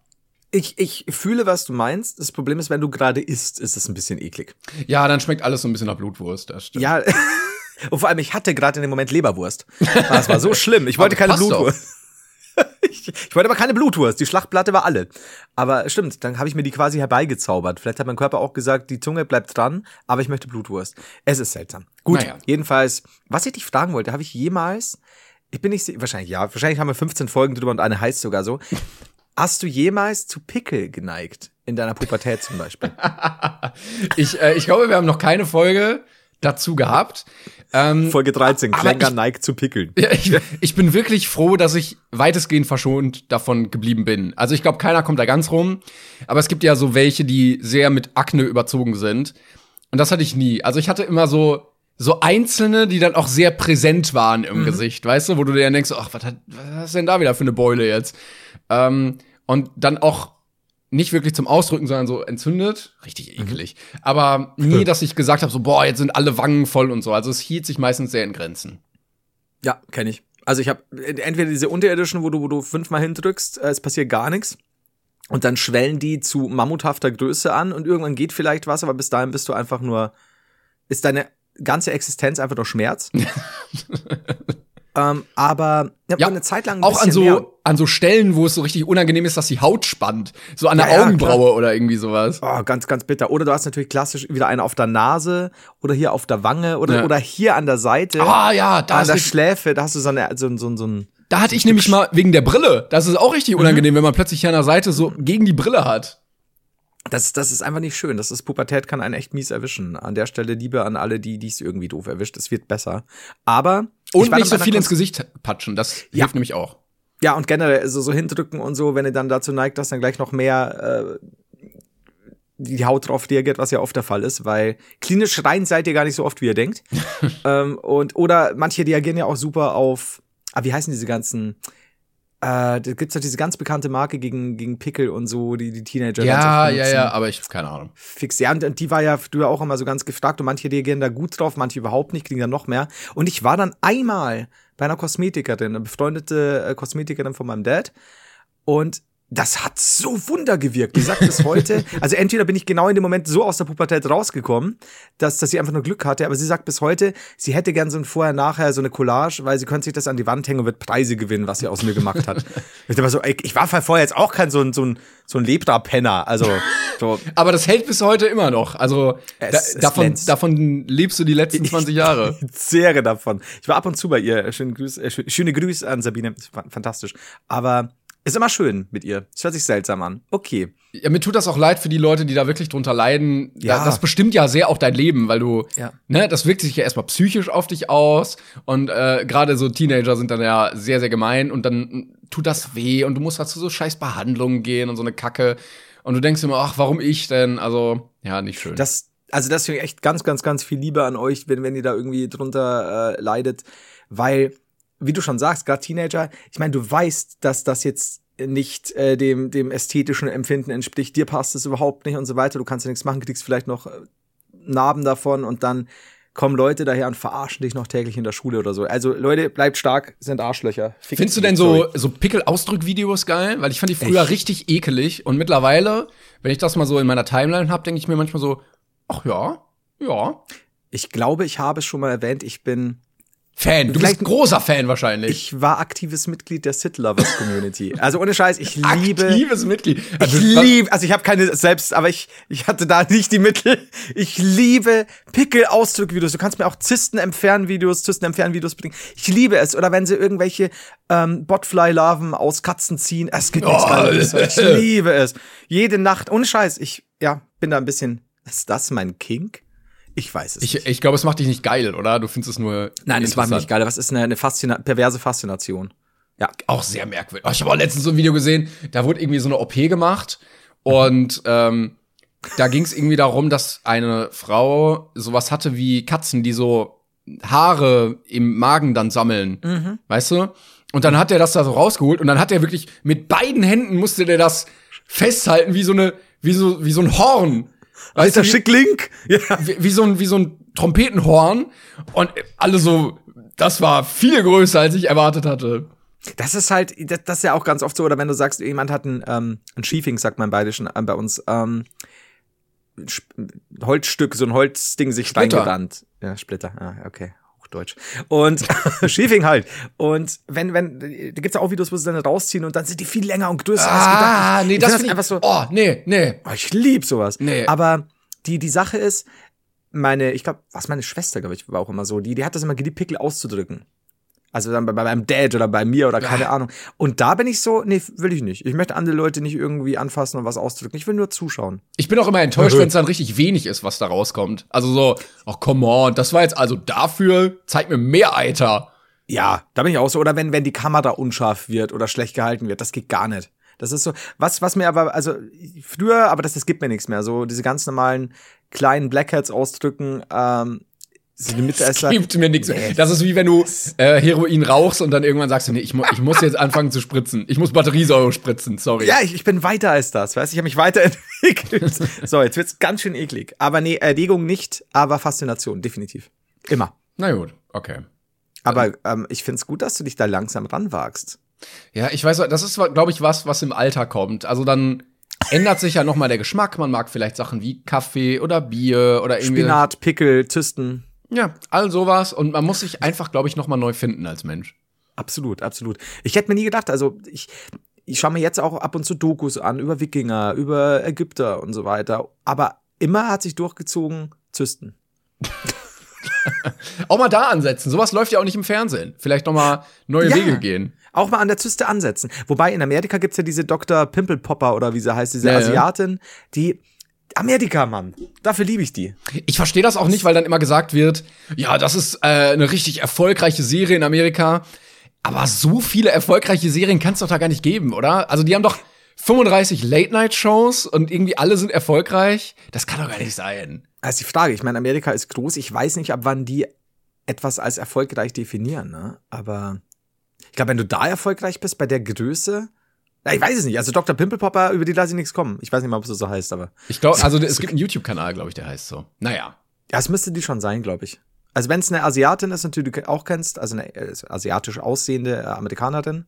ich, ich fühle, was du meinst. Das Problem ist, wenn du gerade isst, ist es ein bisschen eklig. Ja, dann schmeckt alles so ein bisschen nach Blutwurst. Das stimmt. Ja. <laughs> Und vor allem, ich hatte gerade in dem Moment Leberwurst. Das war so schlimm. Ich wollte keine passt doch. <laughs> Ich, ich wollte aber keine Blutwurst. Die Schlachtplatte war alle. Aber stimmt, dann habe ich mir die quasi herbeigezaubert. Vielleicht hat mein Körper auch gesagt, die Zunge bleibt dran, aber ich möchte Blutwurst. Es ist seltsam. Gut, Naja. jedenfalls, was ich dich fragen wollte, habe ich jemals, ich bin nicht, wahrscheinlich ja, wahrscheinlich haben wir 15 Folgen drüber und eine heißt sogar so. Hast du jemals zu Pickel geneigt? In deiner Pubertät zum Beispiel? <laughs> Ich, äh, ich glaube, wir haben noch keine Folge dazu gehabt. Ähm, Folge 13, Aber Klänger ich- neigt zu Pickeln. ja, ich, ich bin wirklich froh, dass ich weitestgehend verschont davon geblieben bin. Also ich glaube, keiner kommt da ganz rum. Aber es gibt ja so welche, die sehr mit Akne überzogen sind. Und das hatte ich nie. Also ich hatte immer so so einzelne, die dann auch sehr präsent waren im Gesicht, weißt du, wo du dir dann denkst, ach, was, hat, was ist denn da wieder für eine Beule jetzt? Ähm, und dann auch nicht wirklich zum Ausdrücken, sondern so entzündet. Richtig ekelig. Aber nie, dass ich gesagt habe, so, boah, jetzt sind alle Wangen voll und so. Also es hielt sich meistens sehr in Grenzen. Ja, kenne ich. Also ich habe entweder diese unterirdischen, wo du, wo du fünfmal hindrückst, äh, es passiert gar nichts. Und dann schwellen die zu mammuthafter Größe an und irgendwann geht vielleicht was, aber bis dahin bist du einfach nur, ist deine ganze Existenz einfach nur Schmerz. <laughs> ähm, aber ja, Ja, eine Zeit lang ein Auch an bisschen mehr. so, an so Stellen, wo es so richtig unangenehm ist, dass die Haut spannt. So an der Ja, ja, Augenbraue oder irgendwie sowas. Oh, ganz, ganz bitter. Oder du hast natürlich klassisch wieder eine auf der Nase oder hier auf der Wange oder, Ja. oder hier an der Seite. Ah ja, da, an der Schläfe, da hast du so, eine, so, so, so ein. da hatte ich nämlich mal wegen der Brille. Das ist auch Mhm. richtig unangenehm, wenn man plötzlich hier an der Seite so gegen die Brille hat. Das, das ist einfach nicht schön. Das ist Pubertät kann einen echt mies erwischen. An der Stelle Liebe an alle, die dies irgendwie doof erwischt. Es wird besser. Aber Und nicht so viel einer ins Gesicht patschen. Das Ja. hilft nämlich auch. Ja, und generell so, so hindrücken und so, wenn ihr dann dazu neigt, dass dann gleich noch mehr äh, die Haut drauf reagiert, was ja oft der Fall ist, weil klinisch rein seid ihr gar nicht so oft, wie ihr denkt. <laughs> ähm, und oder manche reagieren ja auch super auf, ah, wie heißen diese ganzen äh, da gibt's ja diese ganz bekannte Marke gegen, gegen Pickel und so, die die Teenager Ja, ja, ja, aber ich keine Ahnung. Fix. Ja, und, und die war ja früher auch immer so ganz gefragt und manche reagieren da gut drauf, manche überhaupt nicht, kriegen dann noch mehr. Und ich war dann einmal bei einer Kosmetikerin, eine befreundete äh, Kosmetikerin von meinem Dad und das hat so Wunder gewirkt. Die sagt bis heute, <laughs> also entweder bin ich genau in dem Moment so aus der Pubertät rausgekommen, dass, dass sie einfach nur Glück hatte, aber sie sagt bis heute, sie hätte gern so ein Vorher-Nachher, so eine Collage, weil sie könnte sich das an die Wand hängen und wird Preise gewinnen, was sie aus mir gemacht hat. <laughs> ich, war so, ich war vorher jetzt auch kein so ein, so ein, so ein Lebra-Penner, also <laughs> so. Aber das hält bis heute immer noch. Also Es- da, es davon, glänzt. davon lebst du die letzten 20 Jahre. Ich zehre davon. Ich war ab und zu bei ihr. Schöne Grüße, äh, schö- schöne Grüße an Sabine. Fantastisch. Aber ist immer schön mit ihr. Es hört sich seltsam an. Okay. Ja, mir tut das auch leid für die Leute, die da wirklich drunter leiden. Ja. Da, das bestimmt ja sehr auch dein Leben, weil du, Ja. ne, das wirkt sich ja erstmal psychisch auf dich aus und äh, gerade so Teenager sind dann ja sehr, sehr gemein und dann tut das weh und du musst dazu so scheiß Behandlungen gehen und so eine Kacke und du denkst immer, ach, warum ich denn? Also, ja, nicht schön. Das, also das finde ich echt ganz, ganz, ganz viel Liebe an euch, wenn, wenn ihr da irgendwie drunter äh, leidet. Weil, wie du schon sagst, gerade Teenager, ich meine, du weißt, dass das jetzt nicht äh, dem, dem ästhetischen Empfinden entspricht, dir passt es überhaupt nicht und so weiter, du kannst ja nichts machen, kriegst vielleicht noch äh, Narben davon und dann kommen Leute daher und verarschen dich noch täglich in der Schule oder so. Also Leute, bleibt stark, sind Arschlöcher. Fickt Findest du denn so, so Pickel-Ausdrück-Videos geil? Weil ich fand die früher richtig ekelig und mittlerweile, wenn ich das mal so in meiner Timeline hab, denke ich mir manchmal so, ach ja, ja. Ich glaube, ich habe es schon mal erwähnt, ich bin Fan, du Vielleicht- bist ein großer Fan wahrscheinlich. Ich war aktives Mitglied der Sid Lovers Community. Also ohne Scheiß, ich <laughs> liebe. Aktives Mitglied. Ich Also, was- liebe, also ich habe keine selbst, aber ich, ich hatte da nicht die Mittel. Ich liebe Pickel-Ausdruck-Videos. Du kannst mir auch Zysten entfernen Videos, Zysten entfernen Videos bringen. Ich liebe es. Oder wenn sie irgendwelche ähm, Botfly-Larven aus Katzen ziehen. Es gibt nichts Oh. Ich liebe es. Jede Nacht, ohne Scheiß. Ich, ja, bin da ein bisschen. Ist das mein Kink? Ich weiß es nicht. Ich, ich glaube, es macht dich nicht geil, oder? Du findest es nur. Nein, das macht mich nicht geil. Was ist eine, eine Faszina perverse Faszination? Ja. Auch sehr merkwürdig. Oh, ich habe auch letztens so ein Video gesehen, da wurde irgendwie so eine OP gemacht und ähm, da ging es irgendwie darum, dass eine Frau sowas hatte wie Katzen, die so Haare im Magen dann sammeln. Weißt du? Und dann hat er das da so rausgeholt und dann hat er wirklich mit beiden Händen musste der das festhalten wie so eine wie so wie so ein Horn. Weißt du, Schicklink? Ja. wie, wie so ein wie so ein Trompetenhorn und alle so das war viel größer als ich erwartet hatte. Das ist halt, das, das ist ja auch ganz oft so, oder wenn du sagst, jemand hat ein, ähm, ein Schiefing, sagt man im Bayerischen äh, bei uns, ähm, Holzstück, so ein Holzding sich Splitter. reingerannt. Ja, Splitter, ah, okay. Hochdeutsch. Und <laughs> Schiefing <laughs> halt. Und wenn, wenn, da gibt's ja auch Videos, wo sie dann rausziehen und dann sind die viel länger und größer als gedacht. Ah, nee, Ich das ich einfach so. Oh, nee, nee. Oh, ich lieb sowas. Nee. Aber die, die Sache ist, meine, ich glaube, was meine Schwester, glaube ich, war auch immer so, die, die hat das immer geliebt, Pickel auszudrücken. Also dann bei, bei meinem Dad oder bei mir oder keine Ahnung. Und da bin ich so, nee, will ich nicht. Ich möchte andere Leute nicht irgendwie anfassen und was ausdrücken. Ich will nur zuschauen. Ich bin auch immer enttäuscht, wenn es dann richtig wenig ist, was da rauskommt. Also so, oh, come on, das war jetzt also dafür, zeig mir mehr Eiter. Ja, da bin ich auch so. Oder wenn, wenn die Kamera unscharf wird oder schlecht gehalten wird, das geht gar nicht. Das ist so, was, was mir aber, also früher, aber das, das gibt mir nichts mehr. So diese ganz normalen kleinen Blackheads ausdrücken, ähm, Mitesser. Gibt mir nichts. Das ist wie wenn du äh, Heroin rauchst und dann irgendwann sagst du, nee, ich, mu ich muss jetzt anfangen zu spritzen. Ich muss Batteriesäure spritzen, sorry. Ja, ich, ich bin weiter als das, weißt du? Ich habe mich weiterentwickelt. <laughs> so, jetzt wird's ganz schön eklig. Aber nee, Erregung nicht, aber Faszination, definitiv. Immer. Na gut, okay. Aber ähm, ich find's gut, dass du dich da langsam ranwagst. Ja, ich weiß, das ist, glaube ich, was, was im Alter kommt. Also dann ändert sich ja noch mal der Geschmack. Man mag vielleicht Sachen wie Kaffee oder Bier oder irgendwie. Spinat, Pickel, Zysten. Ja, all sowas. Und man muss sich einfach, glaube ich, noch mal neu finden als Mensch. Absolut, absolut. Ich hätte mir nie gedacht, also ich, ich schaue mir jetzt auch ab und zu Dokus an über Wikinger, über Ägypter und so weiter. Aber immer hat sich durchgezogen Zysten. <laughs> Auch mal da ansetzen. Sowas läuft ja auch nicht im Fernsehen. Vielleicht noch mal neue Ja. Wege gehen. Auch mal an der Zyste ansetzen. Wobei in Amerika gibt's ja diese Dr. Pimple Popper oder wie sie heißt, diese ja. Asiatin, die Amerika, Mann. Dafür liebe ich die. Ich verstehe das auch nicht, weil dann immer gesagt wird, ja, das ist äh, eine richtig erfolgreiche Serie in Amerika. Aber so viele erfolgreiche Serien kann es doch da gar nicht geben, oder? Also die haben doch 35 Late-Night-Shows und irgendwie alle sind erfolgreich. Das kann doch gar nicht sein. Das ist die Frage. Ich meine, Amerika ist groß. Ich weiß nicht, ab wann die etwas als erfolgreich definieren, ne? Aber ich glaube, wenn du da erfolgreich bist, bei der Größe, ich weiß es nicht. Also Dr. Pimpelpopper, über die lasse ich nichts kommen. Ich weiß nicht mal, ob es so heißt, aber. Ich glaube, also es gibt einen YouTube-Kanal, glaube ich, der heißt so. Naja. Ja, es müsste die schon sein, glaube ich. Also wenn es eine Asiatin ist, natürlich du auch kennst, also eine äh, asiatisch aussehende äh, Amerikanerin,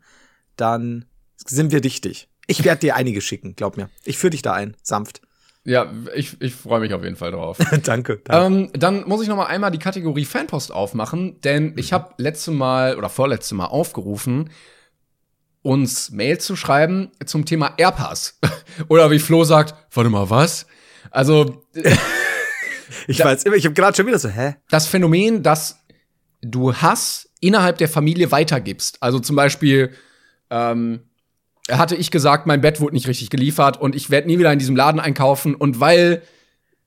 dann sind wir dichtig. Ich werde dir einige schicken, glaub mir. Ich führe dich da ein, sanft. Ja, ich, ich freue mich auf jeden Fall drauf. <laughs> danke. danke. Ähm, dann muss ich noch mal einmal die Kategorie Fanpost aufmachen, denn ich habe letzte Mal oder vorletzte Mal aufgerufen, uns Mail zu schreiben zum Thema Airpass. <laughs> oder wie Flo sagt, warte mal, was? Also <laughs> ich weiß immer, ich habe gerade schon wieder so, hä? das Phänomen, dass du Hass innerhalb der Familie weitergibst. Also zum Beispiel ähm, hatte ich gesagt, mein Bett wurde nicht richtig geliefert und ich werde nie wieder in diesem Laden einkaufen. Und weil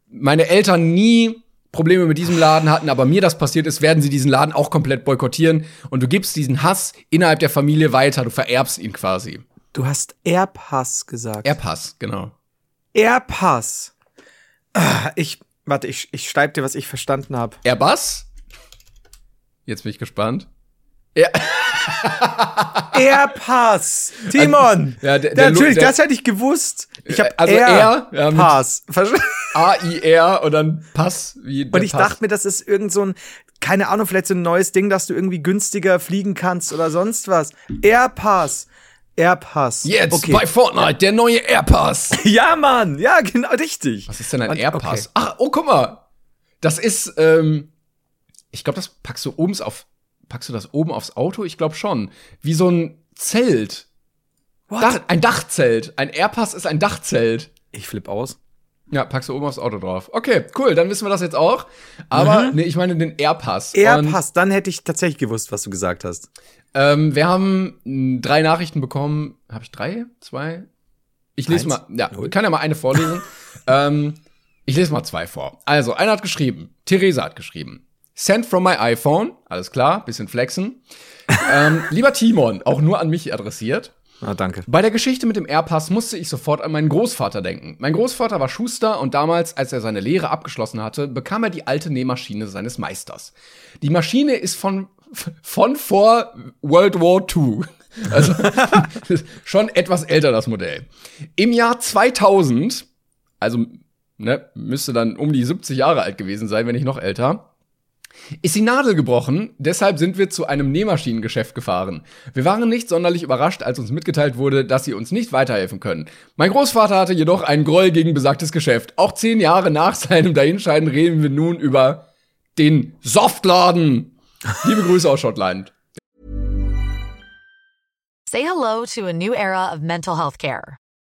meine Eltern nie Probleme mit diesem Laden hatten, aber mir das passiert ist, werden sie diesen Laden auch komplett boykottieren. Und du gibst diesen Hass innerhalb der Familie weiter, du vererbst ihn quasi. Du hast Airpass gesagt. Airpass, genau. Airpass. Ah, Ich, warte, ich, ich schreibe dir, was ich verstanden habe. Airbus? Jetzt bin ich gespannt. Ja, <laughs> Airpass. Timon. Ja, der- der Natürlich, der- das hätte ich gewusst. Ich habe Also Air, mit- Pass. A-I-R <laughs> und dann Pass wie Und ich Pass. dachte mir, das ist irgend so ein, keine Ahnung, vielleicht so ein neues Ding, dass du irgendwie günstiger fliegen kannst oder sonst was. Airpass. Airpass. Jetzt okay. bei Fortnite, der neue Airpass. <laughs> Ja, Mann. Ja, genau, richtig. Was ist denn ein Und- Airpass? okay. Ach, oh, guck mal. Das ist, ähm, ich glaube, das packst du oben auf, packst du das oben aufs Auto? Ich glaube schon. Wie so ein Zelt. Dach, ein Dachzelt. Ein Airpass ist ein Dachzelt. Ich flipp aus. Ja, packst du oben aufs Auto drauf. Okay, cool, dann wissen wir das jetzt auch. Aber, nee, ich meine den Airpass. Und, Airpass, dann hätte ich tatsächlich gewusst, was du gesagt hast. ähm, wir haben mh, drei Nachrichten bekommen. Habe ich drei? Zwei? Ich lese Eins? mal, ja, Null. ich kann ja mal eine vorlesen. <laughs> ähm, ich lese mal zwei vor. Also, einer hat geschrieben, Theresa hat geschrieben. Send from my iPhone, alles klar, bisschen flexen. ähm, <laughs> lieber Timon, auch nur an mich adressiert. Ah, danke. Bei der Geschichte mit dem Airpass musste ich sofort an meinen Großvater denken. Mein Großvater war Schuster und damals, als er seine Lehre abgeschlossen hatte, bekam er die alte Nähmaschine seines Meisters. Die Maschine ist von, von vor World War II. Also <laughs> schon etwas älter das Modell. Im Jahr 2000, also ne, müsste dann um die 70 Jahre alt gewesen sein, wenn nicht noch älter, ist die Nadel gebrochen, deshalb sind wir zu einem Nähmaschinengeschäft gefahren. Wir waren nicht sonderlich überrascht, als uns mitgeteilt wurde, dass sie uns nicht weiterhelfen können. Mein Großvater hatte jedoch einen Groll gegen besagtes Geschäft. Auch zehn Jahre nach <laughs> seinem Dahinscheiden reden wir nun über den Softladen. Liebe Grüße aus Schottland. Say hello to a new era of mental health care.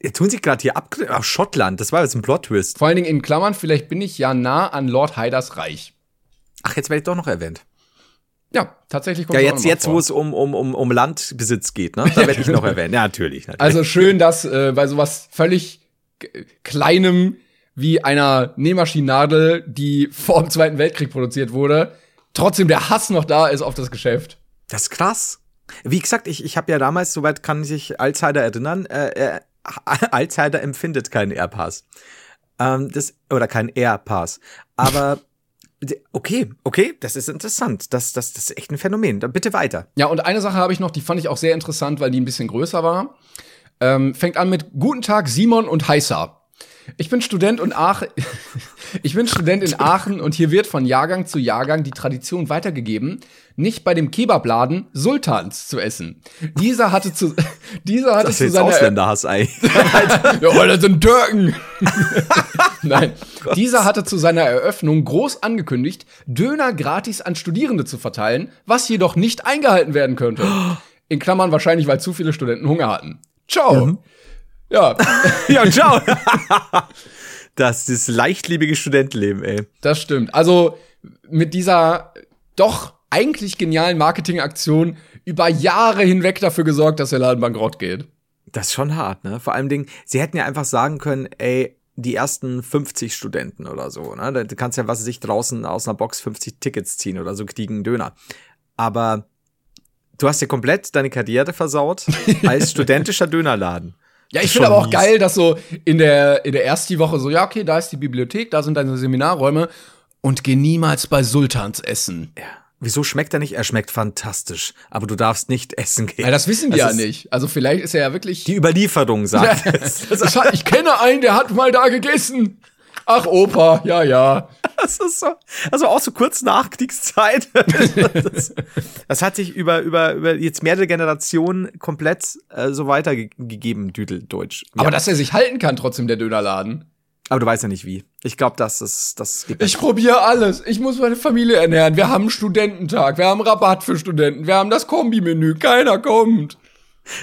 Äh, tun sie gerade hier ab. Ach, Schottland, das war jetzt ein Plot-Twist. Vor allen Dingen in Klammern, vielleicht bin ich ja nah an Lord Haiders Reich. Ach, jetzt werde ich doch noch erwähnt. Ja, tatsächlich kommt Ja, jetzt, jetzt vor. wo es um, um, um, um Landbesitz geht, ne? Da werde ich noch <laughs> erwähnt. Ja, natürlich. natürlich. Also schön, dass äh, bei sowas völlig kleinem wie einer Nähmaschinennadel, die vor dem Zweiten Weltkrieg produziert wurde, trotzdem der Hass noch da ist auf das Geschäft. Das ist krass. Wie gesagt, ich, ich habe ja damals, soweit kann sich Alzheimer erinnern, äh, äh, <laughs> Alzheimer empfindet keinen Airpass. Ähm, das, oder keinen Airpass. Aber okay, okay, das ist interessant. Das, das, das ist echt ein Phänomen. Dann bitte weiter. Ja, und eine Sache habe ich noch, die fand ich auch sehr interessant, weil die ein bisschen größer war. Ähm, fängt an mit Guten Tag, Simon und Heißer. Ich bin Student und Aachen. <laughs> ich bin Student in Aachen und hier wird von Jahrgang zu Jahrgang die Tradition weitergegeben, nicht bei dem Kebabladen Sultans zu essen. Dieser hatte zu, <laughs> dieser hatte Das zu seiner, Ausländerhass, ey. <laughs> ja, weil das sind Türken. <laughs> Nein, dieser hatte zu seiner Eröffnung groß angekündigt, Döner gratis an Studierende zu verteilen, was jedoch nicht eingehalten werden könnte. In Klammern wahrscheinlich, weil zu viele Studenten Hunger hatten. Ciao. Ja, ja, und ciao. das ist leichtliebige Studentenleben, ey. das stimmt. Also mit dieser doch eigentlich genialen Marketingaktion über Jahre hinweg dafür gesorgt, dass der Laden bankrott geht. Das ist schon hart, ne? Vor allem Dingen, sie hätten ja einfach sagen können, ey, die ersten 50 Studenten oder so, ne? Da- Du kannst ja, was weiß ich, draußen aus einer Box 50 Tickets ziehen oder so, kriegen einen Döner. Aber du hast ja komplett deine Karriere versaut <laughs> als studentischer Dönerladen. Ja, ich finde aber auch mies. geil, dass so in der, in der ersten Woche so, ja, okay, da ist die Bibliothek, da sind deine Seminarräume und geh niemals bei Sultans essen. Ja. Wieso schmeckt er nicht? Er schmeckt fantastisch, aber du darfst nicht essen gehen. Ja, das wissen die Das ja nicht. Also vielleicht ist er ja wirklich. Die Überlieferung sagt es. ich, <laughs> hat- ich kenne einen, der hat mal da gegessen. Ach, Opa, ja, ja. Das ist so, also auch so kurz nach Kriegszeit. <laughs> Das, das hat sich über, über, über jetzt mehrere Generationen komplett äh, so weitergegeben, Düdeldeutsch. Ja. Aber dass er sich halten kann, trotzdem, der Dönerladen. Aber du weißt ja nicht wie. Ich glaube, das ist, das geht Ich probiere alles. Ich muss meine Familie ernähren. Wir haben einen Studententag. Wir haben Rabatt für Studenten. Wir haben das Kombimenü. Keiner kommt.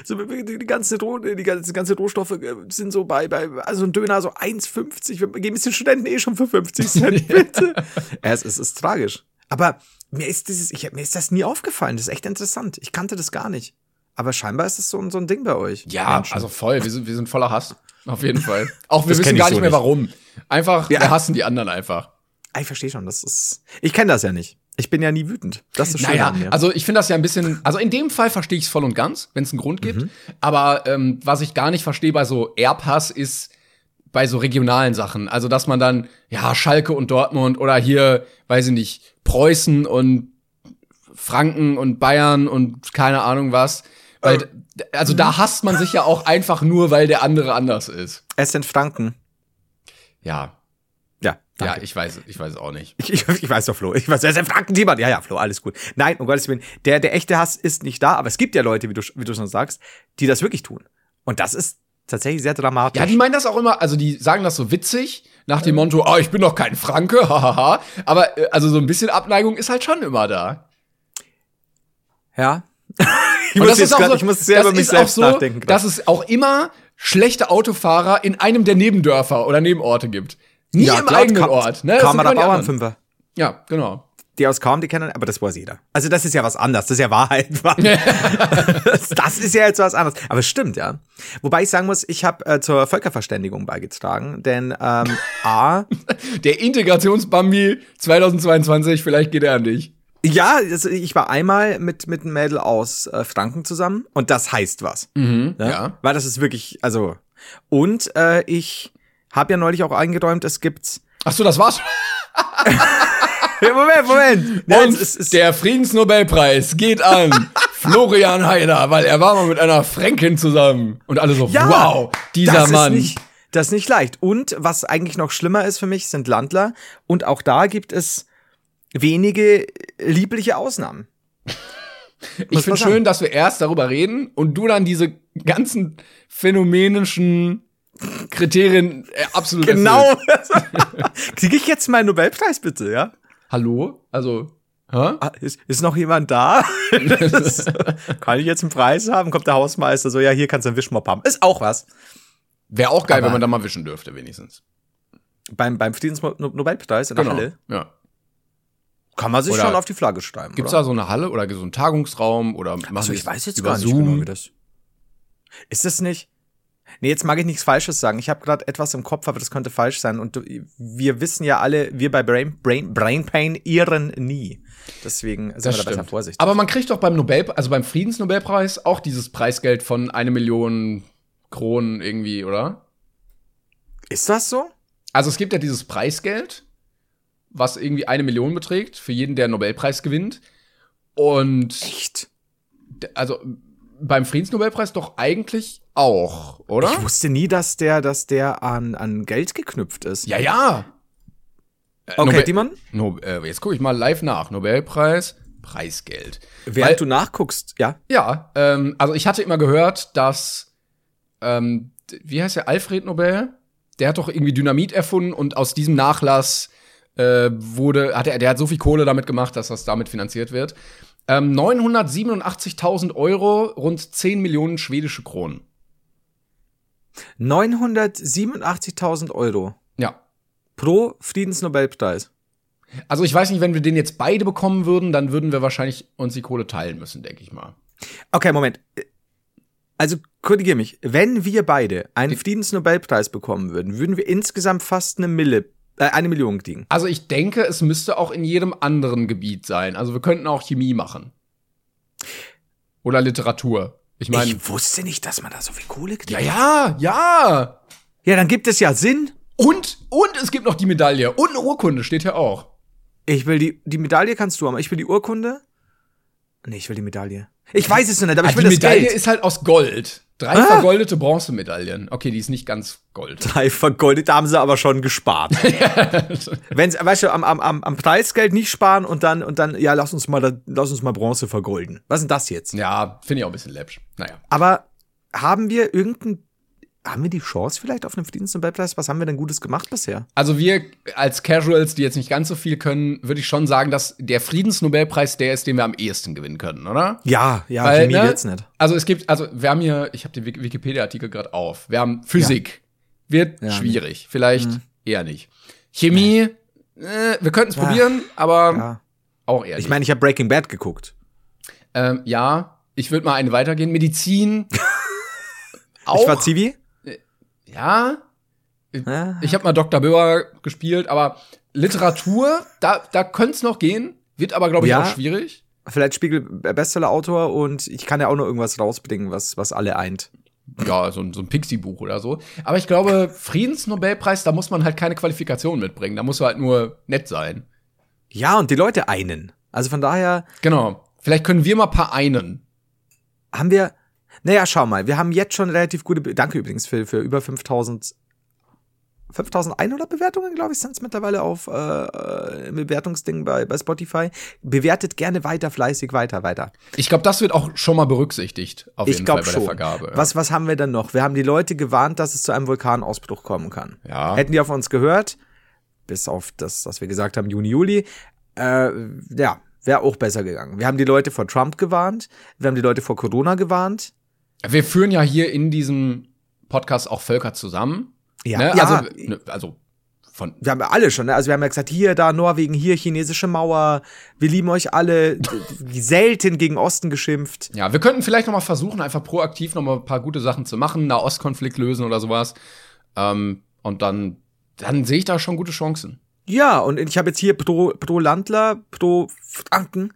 so, die, die, ganzen Roh, die ganzen, ganze Rohstoffe äh, sind so bei, bei, also ein Döner so 1,50. Wir geben es den Studenten eh schon für 50 Cent, <laughs> bitte. es, es ist tragisch. Aber mir ist dieses, ich, mir ist das nie aufgefallen. Das ist echt interessant. Ich kannte das gar nicht. Aber scheinbar ist das so, ein- so ein Ding bei euch. Ja, Menschen. also voll. Wir sind, wir sind voller Hass. Auf jeden Fall. <laughs> Auch wir Das wissen gar so nicht mehr nicht. warum. Einfach, Ja. wir hassen die anderen einfach. Ah, Ich verstehe schon, das ist. Ich kenne das ja nicht. Ich bin ja nie wütend. Das ist schön Naja, an mir. also ich finde das ja ein bisschen, also in dem Fall verstehe ich es voll und ganz, wenn es einen Grund Mhm. gibt. Aber ähm, was ich gar nicht verstehe bei so Erbhass ist bei so regionalen Sachen. Also dass man dann, ja, Schalke und Dortmund oder hier, weiß ich nicht, Preußen und Franken und Bayern und keine Ahnung was. Weil, Ähm. also da hasst man sich ja auch einfach nur, weil der andere anders ist. es sind Franken. Ja, Ja. ja, danke. ich weiß, ich weiß auch nicht. Ich, ich, ich weiß doch, Flo. Ich weiß, es sind Franken, jemand. Ja, ja, Flo, alles gut. Nein, um Gottes Willen. Der, der echte Hass ist nicht da, aber es gibt ja Leute, wie du, wie du schon sagst, die das wirklich tun. Und das ist tatsächlich sehr dramatisch. Ja, die meinen das auch immer, also die sagen das so witzig, nach dem Motto, oh, ich bin doch kein Franke, <laughs> hahaha. Aber äh, also so ein bisschen Abneigung ist halt schon immer da. ja. <laughs> <laughs> ich, muss jetzt grad, so, ich muss sehr über mich selbst so, nachdenken. grad. dass es auch immer schlechte Autofahrer in einem der Nebendörfer oder Nebenorte gibt. Nie im klar, eigenen Kam- Ort. Ne? Kamera. Bauernfünfer. Ja, genau. Die aus Kaum, die kennen, aber das weiß jeder. Also das ist ja was anderes, das ist ja Wahrheit. <laughs> das, das ist ja jetzt was anderes. Aber es stimmt, ja. Wobei ich sagen muss, ich habe äh, zur Völkerverständigung beigetragen, denn ähm, A, <laughs> Der Integrationsbambi 2022, vielleicht geht er an dich. Ja, also ich war einmal mit, mit einem Mädel aus äh, Franken zusammen und das heißt was. Mhm, Ne? ja. Weil das ist wirklich, also. Und äh, ich habe ja neulich auch eingeräumt, es gibt. Ach so, das war's. <laughs> Moment, Moment! Ja, Und es es- der Friedensnobelpreis geht an <laughs> Florian Heider, weil er war mal mit einer Fränkin zusammen. Und alle so, Ja, wow, dieser das Mann. Ist nicht, das ist nicht leicht. Und was eigentlich noch schlimmer ist für mich, sind Landler. Und auch da gibt es wenige liebliche Ausnahmen. <laughs> Ich finde schön, dass wir erst darüber reden und du dann diese ganzen phänomenischen Kriterien äh, absolut Genau. <laughs> Kriege ich jetzt meinen Nobelpreis bitte, ja? Hallo? Also, hä? Ah, Ist, ist noch jemand da? <laughs> Das- Kann ich jetzt einen Preis haben? Kommt der Hausmeister so, ja, hier kannst du einen Wischmopp haben. Ist auch was. Wäre auch geil, Aber- wenn man da mal wischen dürfte, wenigstens. Beim, beim Friedensnobelpreis in der Halle Ja. Kann man sich Genau. Oder schon auf die Flagge schreiben. Gibt's oder? da so eine Halle oder so einen Tagungsraum oder machen Also ich weiß jetzt über gar nicht Zoom? genau, wie das. Ist das nicht? Nee, jetzt mag ich nichts Falsches sagen. Ich habe gerade etwas im Kopf, aber das könnte falsch sein. Und wir wissen ja alle, wir bei Brain, Brain, Brain Pain irren nie. Deswegen sind Das wir da besser vorsichtig. Aber man kriegt doch beim Nobel, also beim Friedensnobelpreis auch dieses Preisgeld von eine Million Kronen irgendwie, oder? ist das so? Also es gibt ja dieses Preisgeld, was irgendwie eine Million beträgt für jeden, der einen Nobelpreis gewinnt. Und Echt? also beim Friedensnobelpreis doch eigentlich auch, oder? Ich wusste nie, dass der, dass der an, an Geld geknüpft ist. ja, ja. okay, Nobel- Timon, No, äh, jetzt gucke ich mal live nach. Nobelpreis, Preisgeld. während Weil- du nachguckst, ja. Ja, ähm, also ich hatte immer gehört, dass, ähm, wie heißt der, Alfred Nobel? Der hat doch irgendwie Dynamit erfunden und aus diesem Nachlass äh, wurde, hat er, der hat so viel Kohle damit gemacht, dass das damit finanziert wird. Ähm, 987.000 Euro, rund 10 Millionen schwedische Kronen. 987.000 Euro Ja. pro Friedensnobelpreis. Also ich weiß nicht, wenn wir den jetzt beide bekommen würden, dann würden wir wahrscheinlich uns die Kohle teilen müssen, denke ich mal. Okay, Moment. Also, korrigier mich. Wenn wir beide einen Friedensnobelpreis bekommen würden, würden wir insgesamt fast eine Mille, eine Million kriegen. Also ich denke, es müsste auch in jedem anderen Gebiet sein. Also wir könnten auch Chemie machen. Oder Literatur. Ich meine, ich wusste nicht, dass man da so viel Kohle kriegt. ja, ja, ja. Ja, dann gibt es ja Sinn. Und, und es gibt noch die Medaille. Und eine Urkunde steht hier auch. Ich will die, die Medaille kannst du haben. Ich will die Urkunde. Nee, ich will die Medaille. Ich weiß es noch nicht, aber Ah, ich will die das Medaille Geld. ist halt aus Gold. Drei Ah. vergoldete Bronzemedaillen. Okay, die ist nicht ganz Gold. Drei vergoldet, da haben sie aber schon gespart. <laughs> Wenn weißt du, am, am, am, Preisgeld nicht sparen und dann, und dann, ja, lass uns mal, lass uns mal Bronze vergolden. Was ist denn das jetzt? ja, finde ich auch ein bisschen läppsch. Naja. Aber haben wir irgendein, haben wir die Chance vielleicht auf einen Friedensnobelpreis? Was haben wir denn Gutes gemacht bisher? Also wir als Casuals, die jetzt nicht ganz so viel können, würde ich schon sagen, dass der Friedensnobelpreis der ist, den wir am ehesten gewinnen können, oder? Ja, ja, Weil, Chemie ne, wird's nicht. Also es gibt, also wir haben hier, ich habe den Wik- Wikipedia-Artikel gerade auf. Wir haben Physik. Wird Ja. Mhm. schwierig. Vielleicht eher nicht. Chemie, äh, wir könnten es probieren, aber Ja. auch eher Ich nicht. meine, ich habe Breaking Bad geguckt. ähm, ja, ich würde mal eine weitergehen. Medizin. <laughs> auch. Ich war Zivi. Ja. Ja. Ich habe mal Dr. Böhr gespielt, aber Literatur, da, da könnte es noch gehen. Wird aber, glaube ich, Ja. auch schwierig. Vielleicht Spiegel Bestseller-Autor und ich kann ja auch noch irgendwas rausbringen, was, was alle eint. Ja, so ein, so ein Pixie-Buch oder so. Aber ich glaube, Friedensnobelpreis, da muss man halt keine Qualifikation mitbringen. Da muss halt nur nett sein. Ja, und die Leute einen. Also von daher Genau. Vielleicht können wir mal ein paar einen. haben wir, naja, schau mal, wir haben jetzt schon relativ gute, Be danke übrigens für, für über 5000, 5100 Bewertungen, glaube ich, sind es mittlerweile auf äh, äh, Bewertungsding bei, bei Spotify. Bewertet gerne weiter, fleißig weiter, weiter. Ich glaube, das wird auch schon mal berücksichtigt, auf jeden ich Fall bei schon. der Vergabe. Was, was haben wir denn noch? Wir haben die Leute gewarnt, dass es zu einem Vulkanausbruch kommen kann. Ja. Hätten die auf uns gehört, bis auf das, was wir gesagt haben, Juni, Juli, äh, ja, wäre auch besser gegangen. Wir haben die Leute vor Trump gewarnt, wir haben die Leute vor Corona gewarnt. Wir führen ja hier in diesem Podcast auch Völker zusammen. Ja, ne? ja Also, ne, also von. wir haben ja alle schon, ne? also wir haben ja gesagt, hier, da, Norwegen, hier, chinesische Mauer, wir lieben euch alle, <laughs> selten gegen Osten geschimpft. Ja, wir könnten vielleicht noch mal versuchen, einfach proaktiv noch mal ein paar gute Sachen zu machen, Nahostkonflikt lösen oder sowas. Ähm, und dann, dann sehe ich da schon gute Chancen. Ja, und ich habe jetzt hier pro, pro Landler, pro Franken,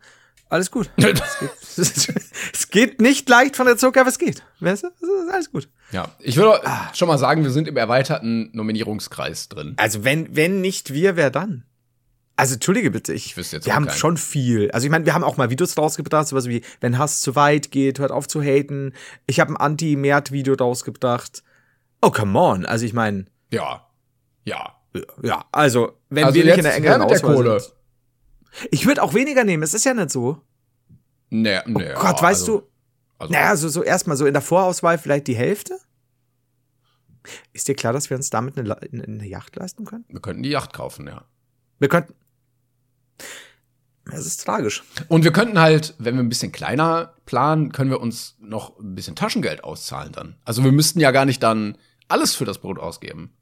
alles gut. <laughs> <laughs> es geht nicht leicht von der Zucker, aber es geht. Weißt du? Es alles gut. Ja, ich würde schon mal sagen, wir sind im erweiterten Nominierungskreis drin. Also wenn, wenn nicht wir, wer dann? Also entschuldige bitte, ich, Ich wüsste jetzt wir haben keinen. schon viel. Also ich meine, wir haben auch mal Videos rausgebracht, sowas wie, wenn Hass zu weit geht, hört auf zu haten. Ich habe ein Anti-Mert-Video rausgebracht. Oh, come on. Also ich meine, Ja. Ja. ja, also wenn Also wir nicht in der engeren der Auswahl Kohle. sind. Ich würde auch weniger nehmen, es ist ja nicht so. Nee, nee. Oh Gott, ja, weißt also, du, Also, naja, so, so erstmal so in der Vorauswahl vielleicht die Hälfte? Ist dir klar, dass wir uns damit eine, eine Yacht leisten können? wir könnten die Yacht kaufen, ja. Wir könnten. Es ist tragisch. Und wir könnten halt, wenn wir ein bisschen kleiner planen, können wir uns noch ein bisschen Taschengeld auszahlen dann. Also wir müssten ja gar nicht dann alles für das Brot ausgeben.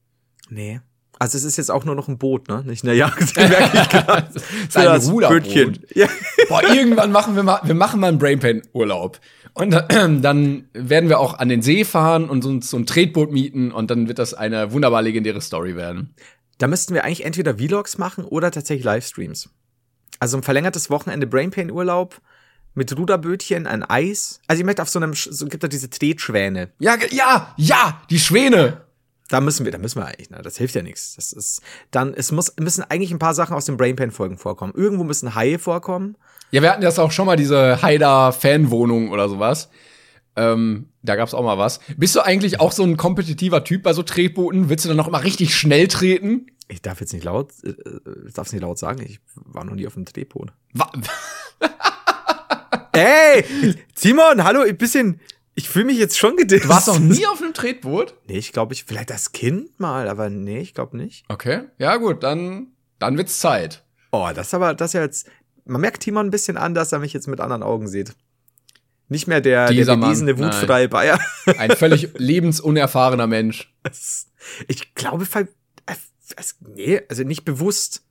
Nee. Also es ist jetzt auch nur noch ein Boot, ne? Nicht eine Yacht. <laughs> merke ich gerade. <laughs> Das ist ein Ruderboot. Ja. <laughs> Boah, irgendwann machen wir mal, wir machen mal einen Brainpain-Urlaub. Und dann, <clears throat> dann werden wir auch an den See fahren und uns so ein Tretboot mieten und dann wird das eine wunderbar legendäre Story werden. Da müssten wir eigentlich entweder Vlogs machen oder tatsächlich Livestreams. Also ein verlängertes Wochenende Brainpain-Urlaub mit Ruderbötchen, ein Eis. Also ich möchte auf so einem, so gibt es diese Tretschwäne. Ja, ja, ja, die Schwäne. Da müssen wir, da müssen wir eigentlich, ne? Das hilft ja nichts. Das ist, dann, es muss, müssen eigentlich ein paar Sachen aus den Brainpain-Folgen vorkommen. Irgendwo müssen Haie vorkommen. Ja, wir hatten das auch schon mal, diese Haider-Fanwohnung oder sowas. Ähm, da gab's auch mal was. Bist du eigentlich auch so ein kompetitiver Typ bei so Tretbooten? Willst du dann noch immer richtig schnell treten? Ich darf jetzt nicht laut, äh, ich darf es nicht laut sagen, ich war noch nie auf einem Drehboot. Wa Ey, Simon, hallo, ein bisschen, ich fühle mich jetzt schon gedisst. du warst noch nie <laughs> auf einem Tretboot? Nee, ich glaube, ich, vielleicht das Kind mal, aber nee, ich glaube nicht. Okay, ja gut, dann, dann wird's Zeit. Oh, das ist aber, das ist ja jetzt, man merkt Timon ein bisschen an, dass er mich jetzt mit anderen Augen sieht. Nicht mehr der, Dieser der bewiesene, wutfreie Bayer. <laughs> Ein völlig lebensunerfahrener Mensch. Ich glaube, äh, nee, also nicht bewusst.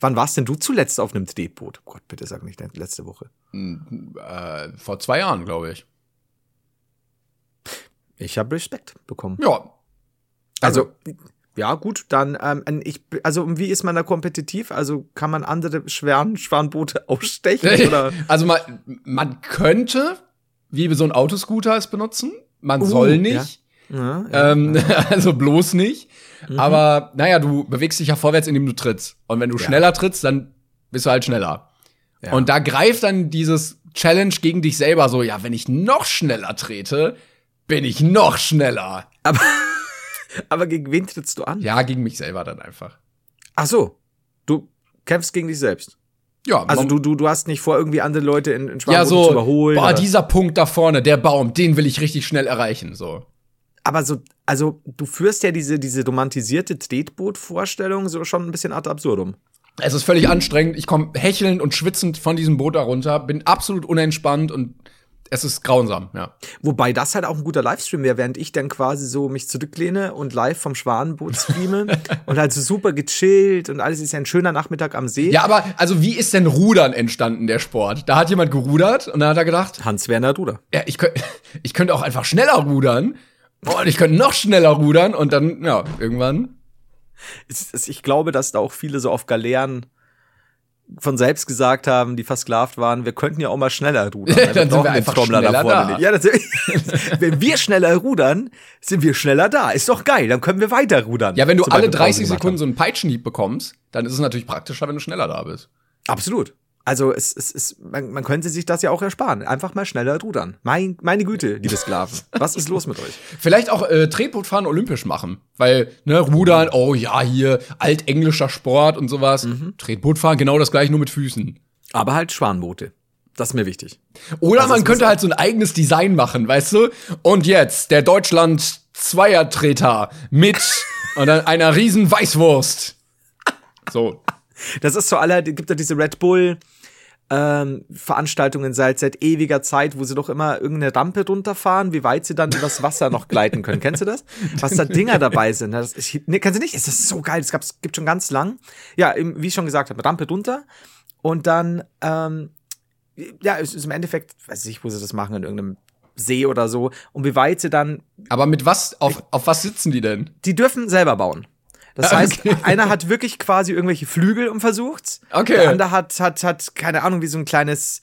Wann warst denn du zuletzt auf einem Drehboot? Gott, bitte sag nicht letzte Woche. Hm, Äh, vor zwei Jahren, glaube ich. Ich habe Respekt bekommen. Ja. Also, ja, gut, dann, ähm, ich, also, wie ist man da kompetitiv? Also, kann man andere Schweren, Schwanboote <laughs> ausstechen? Oder? Also man, man könnte, wie so ein Autoscooter es benutzen. Man Uh, soll nicht. Ja, ja. Ähm, <laughs> also bloß nicht. Aber naja, du bewegst dich ja vorwärts, indem du trittst. Und wenn du Ja. schneller trittst, dann bist du halt schneller. Ja. Und da greift dann dieses Challenge gegen dich selber so, ja, wenn ich noch schneller trete, bin ich noch schneller. aber, <laughs> aber gegen wen trittst du an? Ja, gegen mich selber dann einfach. Ach so. Du kämpfst gegen dich selbst. Ja, Also du, du, du hast nicht vor, irgendwie andere Leute in, in ja, so, zu überholen. boah, oder- dieser Punkt da vorne, der Baum, den will ich richtig schnell erreichen, so. aber so, also du führst ja diese, diese romantisierte Tretboot-Vorstellung so schon ein bisschen ad absurdum. Es ist völlig anstrengend. Ich komme hechelnd und schwitzend von diesem Boot da runter, bin absolut unentspannt und es ist grausam, ja. Wobei das halt auch ein guter Livestream wäre, während ich dann quasi so mich zurücklehne und live vom Schwanenboot streame <laughs> und halt so super gechillt und alles ist ja ein schöner Nachmittag am See. Ja, aber also wie ist denn Rudern entstanden, der Sport? Da hat jemand gerudert und dann hat er gedacht, Hans-Werner Ruder. ja, ich, könnt, <laughs> ich könnte auch einfach schneller rudern. Und ich könnte noch schneller rudern und dann, ja, irgendwann. Ich glaube, dass da auch viele so auf Galeeren von selbst gesagt haben, die versklavt waren, wir könnten ja auch mal schneller rudern. <laughs> Dann sind wir einfach Trommler schneller da. Ja, das, <laughs> wenn wir schneller rudern, sind wir schneller da. Ist doch geil, dann können wir weiter rudern. Ja, wenn du alle wir Pause 30 gemacht Sekunden so einen Peitschenhieb bekommst, dann ist es natürlich praktischer, wenn du schneller da bist. Absolut. Also es, es, es, man, man könnte sich das ja auch ersparen. Einfach mal schneller rudern. Mein, meine Güte, liebe Sklaven. Was ist los mit euch? Vielleicht auch äh, Tretbootfahren olympisch machen. Weil, ne, Rudern, oh ja, hier, altenglischer Sport und sowas. Mhm. Tretbootfahren, genau das gleiche, nur mit Füßen. Aber halt Schwanboote. Das ist mir wichtig. Oder Also man könnte halt so ein eigenes Design machen, weißt du? Und jetzt der Deutschland Zweiertreter mit <laughs> und dann einer riesen Weißwurst. So. Das ist so aller, gibt ja diese Red Bull ähm, Veranstaltungen seit seit ewiger Zeit, wo sie doch immer irgendeine Rampe runterfahren, wie weit sie dann übers Wasser noch gleiten können. Kennst du das? Was da Dinger dabei sind. Das ist, nee, kennst du nicht? Es ist so geil. Es gibt schon ganz lang. Ja, wie ich schon gesagt habe, Rampe runter und dann ähm, ja, es ist im Endeffekt, weiß ich, wo sie das machen in irgendeinem See oder so. Und wie weit sie dann Aber mit was, auf, auf was sitzen die denn? die dürfen selber bauen. Das Ah, heißt, okay. einer hat wirklich quasi irgendwelche Flügel und versucht's. Okay. Der andere hat, hat, hat, keine Ahnung, wie so ein kleines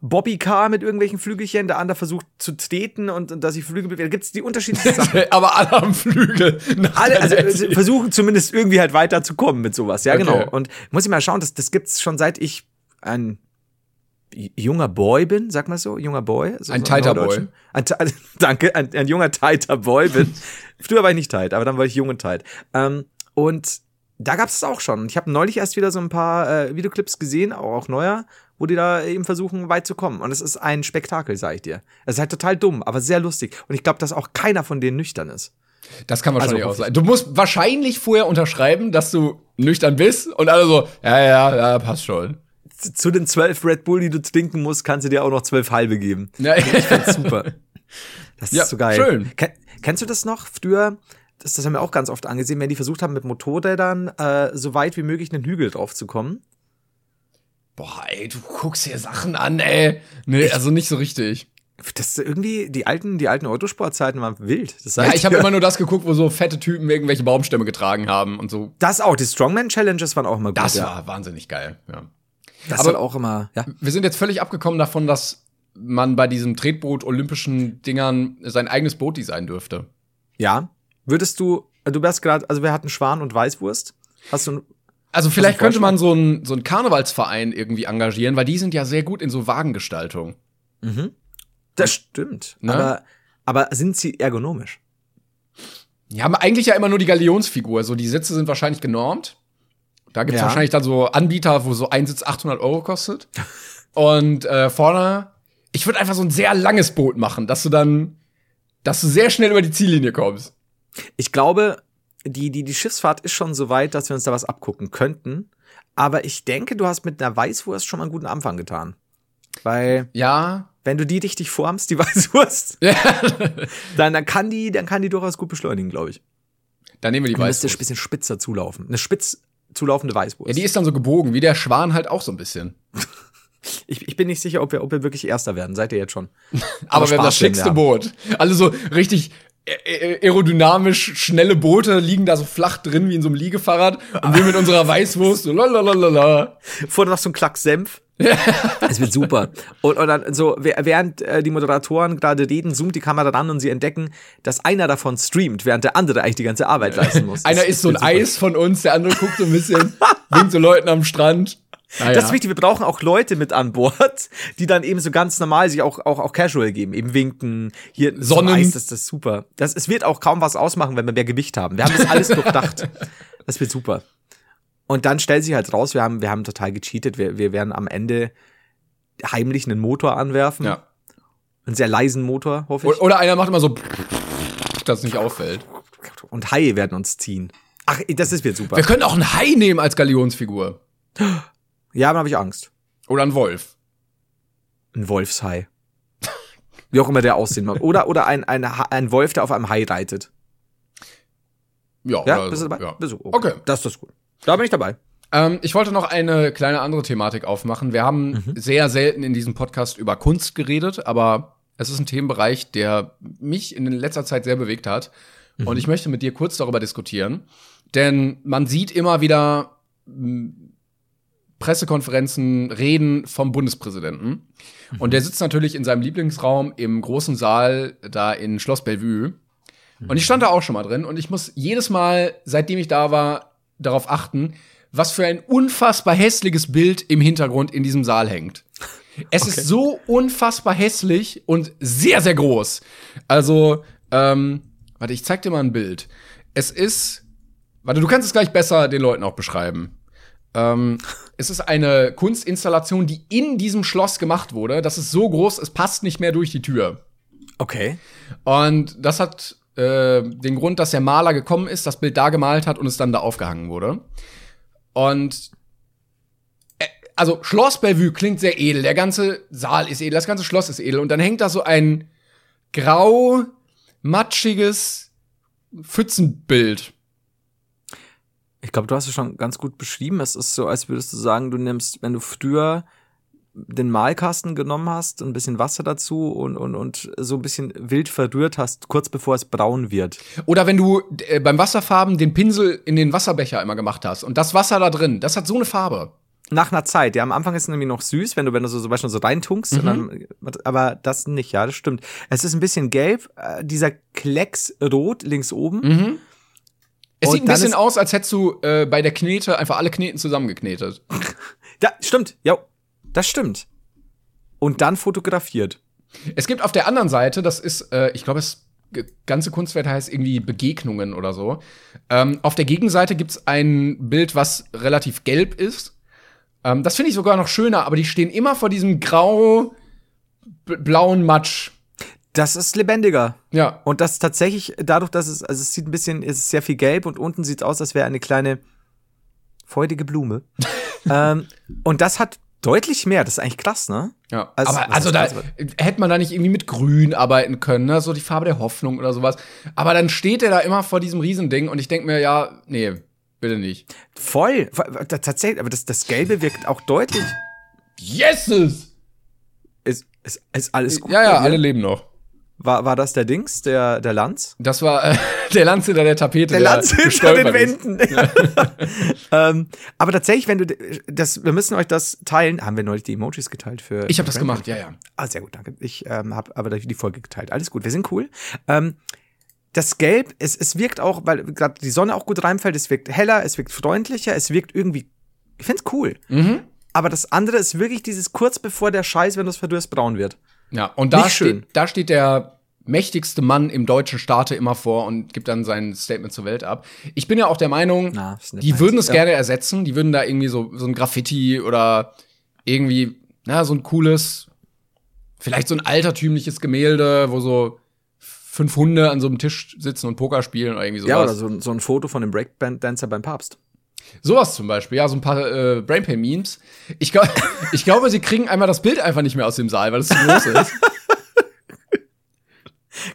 Bobbycar mit irgendwelchen Flügelchen. Der andere versucht zu treten und, und dass sich Flügel bewegen. Da gibt's die unterschiedlichsten <laughs> Sachen. Aber alle am Flügel. Alle, also äh, versuchen zumindest irgendwie halt weiterzukommen mit sowas. Ja, Okay. genau. Und muss ich mal schauen, das, das gibt's schon seit ich ein junger Boy bin, sag mal so, junger Boy. So, Ein so tighter. Boy. Ein, <laughs> danke, ein, ein junger tighter Boy bin. <laughs> Früher war ich nicht tight, aber dann war ich jung und tight. Ähm, und da gab's es auch schon. Ich habe neulich erst wieder so ein paar äh, Videoclips gesehen, auch, auch neuer, wo die da eben versuchen, weit zu kommen. Und es ist ein Spektakel, sag ich dir. Es ist halt total dumm, aber sehr lustig. Und ich glaube, dass auch keiner von denen nüchtern ist. Das kann wahrscheinlich Also auch sein. Du musst wahrscheinlich vorher unterschreiben, dass du nüchtern bist und alle so, ja, ja, ja, passt schon. Z- Zu den zwölf Red Bull, die du trinken musst, kannst du dir auch noch zwölf halbe geben. Ja, Super. <laughs> Das ist Ja, so geil. schön. Ken kennst du das noch? Früher, das, das haben wir auch ganz oft angesehen, wenn die versucht haben, mit Motorrädern äh, so weit wie möglich einen Hügel drauf zu kommen. Boah, ey, du guckst hier Sachen an, ey. Nee, also nicht so richtig. Das ist irgendwie, die alten, die alten Autosportzeiten waren wild. Das sag Ja, ich habe dir. <laughs> immer nur das geguckt, wo so fette Typen irgendwelche Baumstämme getragen haben und so. Das auch, die Strongman-Challenges waren auch immer gut. Das ja. war wahnsinnig geil, ja. Das aber- war auch immer, ja. Wir sind jetzt völlig abgekommen davon, dass man bei diesem Tretboot-olympischen Dingern sein eigenes Boot designen dürfte. Ja. Würdest du, du wärst gerade, also wir hatten Schwan und Weißwurst. Hast du, Also vielleicht könnte man so einen so einen Karnevalsverein irgendwie engagieren, weil die sind ja sehr gut in so Wagengestaltung. mhm. Das stimmt. Ne? Aber, aber sind sie ergonomisch? Die haben eigentlich ja immer nur die Galionsfigur. So, die Sitze sind wahrscheinlich genormt. Da gibt's Ja. wahrscheinlich dann so Anbieter, wo so ein Sitz 800 Euro kostet. <laughs> Und äh, vorne, ich würde einfach so ein sehr langes Boot machen, dass du dann, dass du sehr schnell über die Ziellinie kommst. Ich glaube, die, die, die Schiffsfahrt ist schon so weit, dass wir uns da was abgucken könnten. Aber ich denke, du hast mit einer Weißwurst schon mal einen guten Anfang getan. Weil, Ja. wenn du die richtig formst, die <laughs> Weißwurst, dann, dann kann die, dann kann die durchaus gut beschleunigen, glaube ich. Dann nehmen wir die Du müsstest ein Weißwurst. bisschen spitzer zulaufen. Eine spitz zulaufende Weißwurst. Ja, die ist dann so gebogen, wie der Schwan halt auch so ein bisschen. <laughs> ich, ich bin nicht sicher, ob wir, ob wir wirklich Erster werden. Seid ihr jetzt schon? <laughs> Aber wir haben das schickste Boot. Alle so richtig aerodynamisch schnelle Boote liegen da so flach drin wie in so einem Liegefahrrad und wir mit unserer Weißwurst so lalalala. Vorne noch so ein Klack Senf. <laughs> Es wird super. Und, und dann so, während äh, die Moderatoren gerade reden, zoomt die Kamera ran und sie entdecken, dass einer davon streamt, während der andere eigentlich die ganze Arbeit leisten muss. Das Einer isst so ein super. Eis von uns, der andere guckt so ein bisschen, winkt so Leuten am Strand. Naja. Das ist wichtig, wir brauchen auch Leute mit an Bord, die dann eben so ganz normal sich auch, auch, auch casual geben, eben winken, hier Sonnen. Eis, das, das ist super. Das, es wird auch kaum was ausmachen, wenn wir mehr Gewicht haben. Wir haben das alles durchdacht. <laughs> Das wird super. Und dann stellt sich halt raus, wir haben, wir haben total gecheatet. Wir, wir werden am Ende heimlich einen Motor anwerfen. ja. Einen sehr leisen Motor, hoffe ich. Oder einer macht immer so, dass es nicht auffällt. Und Haie werden uns ziehen. Ach, das ist wird super. Wir können auch einen Hai nehmen als Galionsfigur. <gasps> Ja, aber habe ich Angst. Oder einen Wolf. Ein Wolfshai. Wie auch immer der aussehen mag. Oder, oder ein, ein, ein Wolf, der auf einem Hai reitet. Ja, Ja, oder bist du dabei? ja. Bist du? Okay. Das ist das gut. Da bin ich dabei. Ähm, ich wollte noch eine kleine andere Thematik aufmachen. Wir haben Mhm. sehr selten in diesem Podcast über Kunst geredet, aber es ist ein Themenbereich, der mich in letzter Zeit sehr bewegt hat. Mhm. Und ich möchte mit dir kurz darüber diskutieren. Denn man sieht immer wieder Pressekonferenzen, Reden vom Bundespräsidenten. Und der sitzt natürlich in seinem Lieblingsraum im großen Saal da in Schloss Bellevue. Und ich stand da auch schon mal drin und ich muss jedes Mal, seitdem ich da war, darauf achten, was für ein unfassbar hässliches Bild im Hintergrund in diesem Saal hängt. Es ist so unfassbar hässlich und sehr, sehr groß. Also, ähm, warte, ich zeig dir mal ein Bild. Es ist, warte, du kannst es gleich besser den Leuten auch beschreiben. Ähm, es ist eine Kunstinstallation, die in diesem Schloss gemacht wurde. Das ist so groß, es passt nicht mehr durch die Tür. Okay. Und das hat äh, den Grund, dass der Maler gekommen ist, das Bild da gemalt hat und es dann da aufgehangen wurde. Und äh, also Schloss Bellevue klingt sehr edel, der ganze Saal ist edel, das ganze Schloss ist edel und dann hängt da so ein grau matschiges Pfützenbild. Ich glaube, du hast es schon ganz gut beschrieben. Es ist so, als würdest du sagen, du nimmst, wenn du früher den Malkasten genommen hast, ein bisschen Wasser dazu und, und, und so ein bisschen wild verrührt hast, kurz bevor es braun wird. Oder wenn du äh, beim Wasserfarben den Pinsel in den Wasserbecher immer gemacht hast und das Wasser da drin, das hat so eine Farbe. Nach einer Zeit, ja, am Anfang ist es nämlich noch süß, wenn du, wenn du so, weißt du, so reintunkst, und dann, aber das nicht, ja, das stimmt. Es ist ein bisschen gelb, äh, dieser Klecks rot links oben. Es Und sieht ein bisschen aus, als hättest du äh, bei der Knete einfach alle Kneten zusammengeknetet. <laughs> Ja, stimmt, ja, das stimmt. Und dann fotografiert. Es gibt auf der anderen Seite, das ist, äh, ich glaube, das ganze Kunstwert heißt irgendwie Begegnungen oder so. Ähm, auf der Gegenseite gibt's ein Bild, was relativ gelb ist. Ähm, das finde ich sogar noch schöner, aber die stehen immer vor diesem grau b- blauen Matsch. Das ist lebendiger. Ja. Und das tatsächlich, dadurch, dass es, also es sieht ein bisschen, es ist sehr viel gelb und unten sieht es aus, als wäre eine kleine freudige Blume. <laughs> ähm, und das hat deutlich mehr. Das ist eigentlich krass, ne? Ja, Also, aber also da hätte man da nicht irgendwie mit Grün arbeiten können, ne? so die Farbe der Hoffnung oder sowas. Aber dann steht er da immer vor diesem Riesending und ich denke mir, ja, nee, bitte nicht. Voll. Voll- ta- Tatsächlich, aber das, das Gelbe wirkt auch deutlich. Yeses! Ist, ist, ist alles gut? Ja, ja, alle leben noch. War, war das der Dings, der, der Lanz? Das war äh, <laughs> der Lanz hinter der Tapete. Der Lanz hinter den. Wänden. <laughs> ähm, aber tatsächlich, wenn du das, wir müssen euch das teilen. Haben wir neulich die Emojis geteilt für? Ich habe das gemacht, ja, ja. Ah, sehr gut, danke. Ich ähm, habe aber die Folge geteilt. Alles gut, wir sind cool. Ähm, das Gelb, es, es wirkt auch, weil gerade die Sonne auch gut reinfällt, es wirkt heller, es wirkt freundlicher, es wirkt irgendwie, ich find's cool. Mhm. Aber das andere ist wirklich dieses kurz bevor der Scheiß, wenn du es verdürst, braun wird. Ja, und da steht, da steht der mächtigste Mann im deutschen Staate immer vor und gibt dann sein Statement zur Welt ab. Ich bin ja auch der Meinung, Na, die würden es Ja. gerne ersetzen. Die würden da irgendwie so, so ein Graffiti oder irgendwie, na, so ein cooles, vielleicht so ein altertümliches Gemälde, wo so fünf Hunde an so einem Tisch sitzen und Poker spielen oder irgendwie sowas. Ja, oder so, so ein Foto von dem Breakband-Dancer beim Papst. Sowas zum Beispiel, ja, so ein paar äh, Brainpain-Memes. Ich, glaub, <laughs> ich glaube, sie kriegen einmal das Bild einfach nicht mehr aus dem Saal, weil es zu groß ist. <laughs>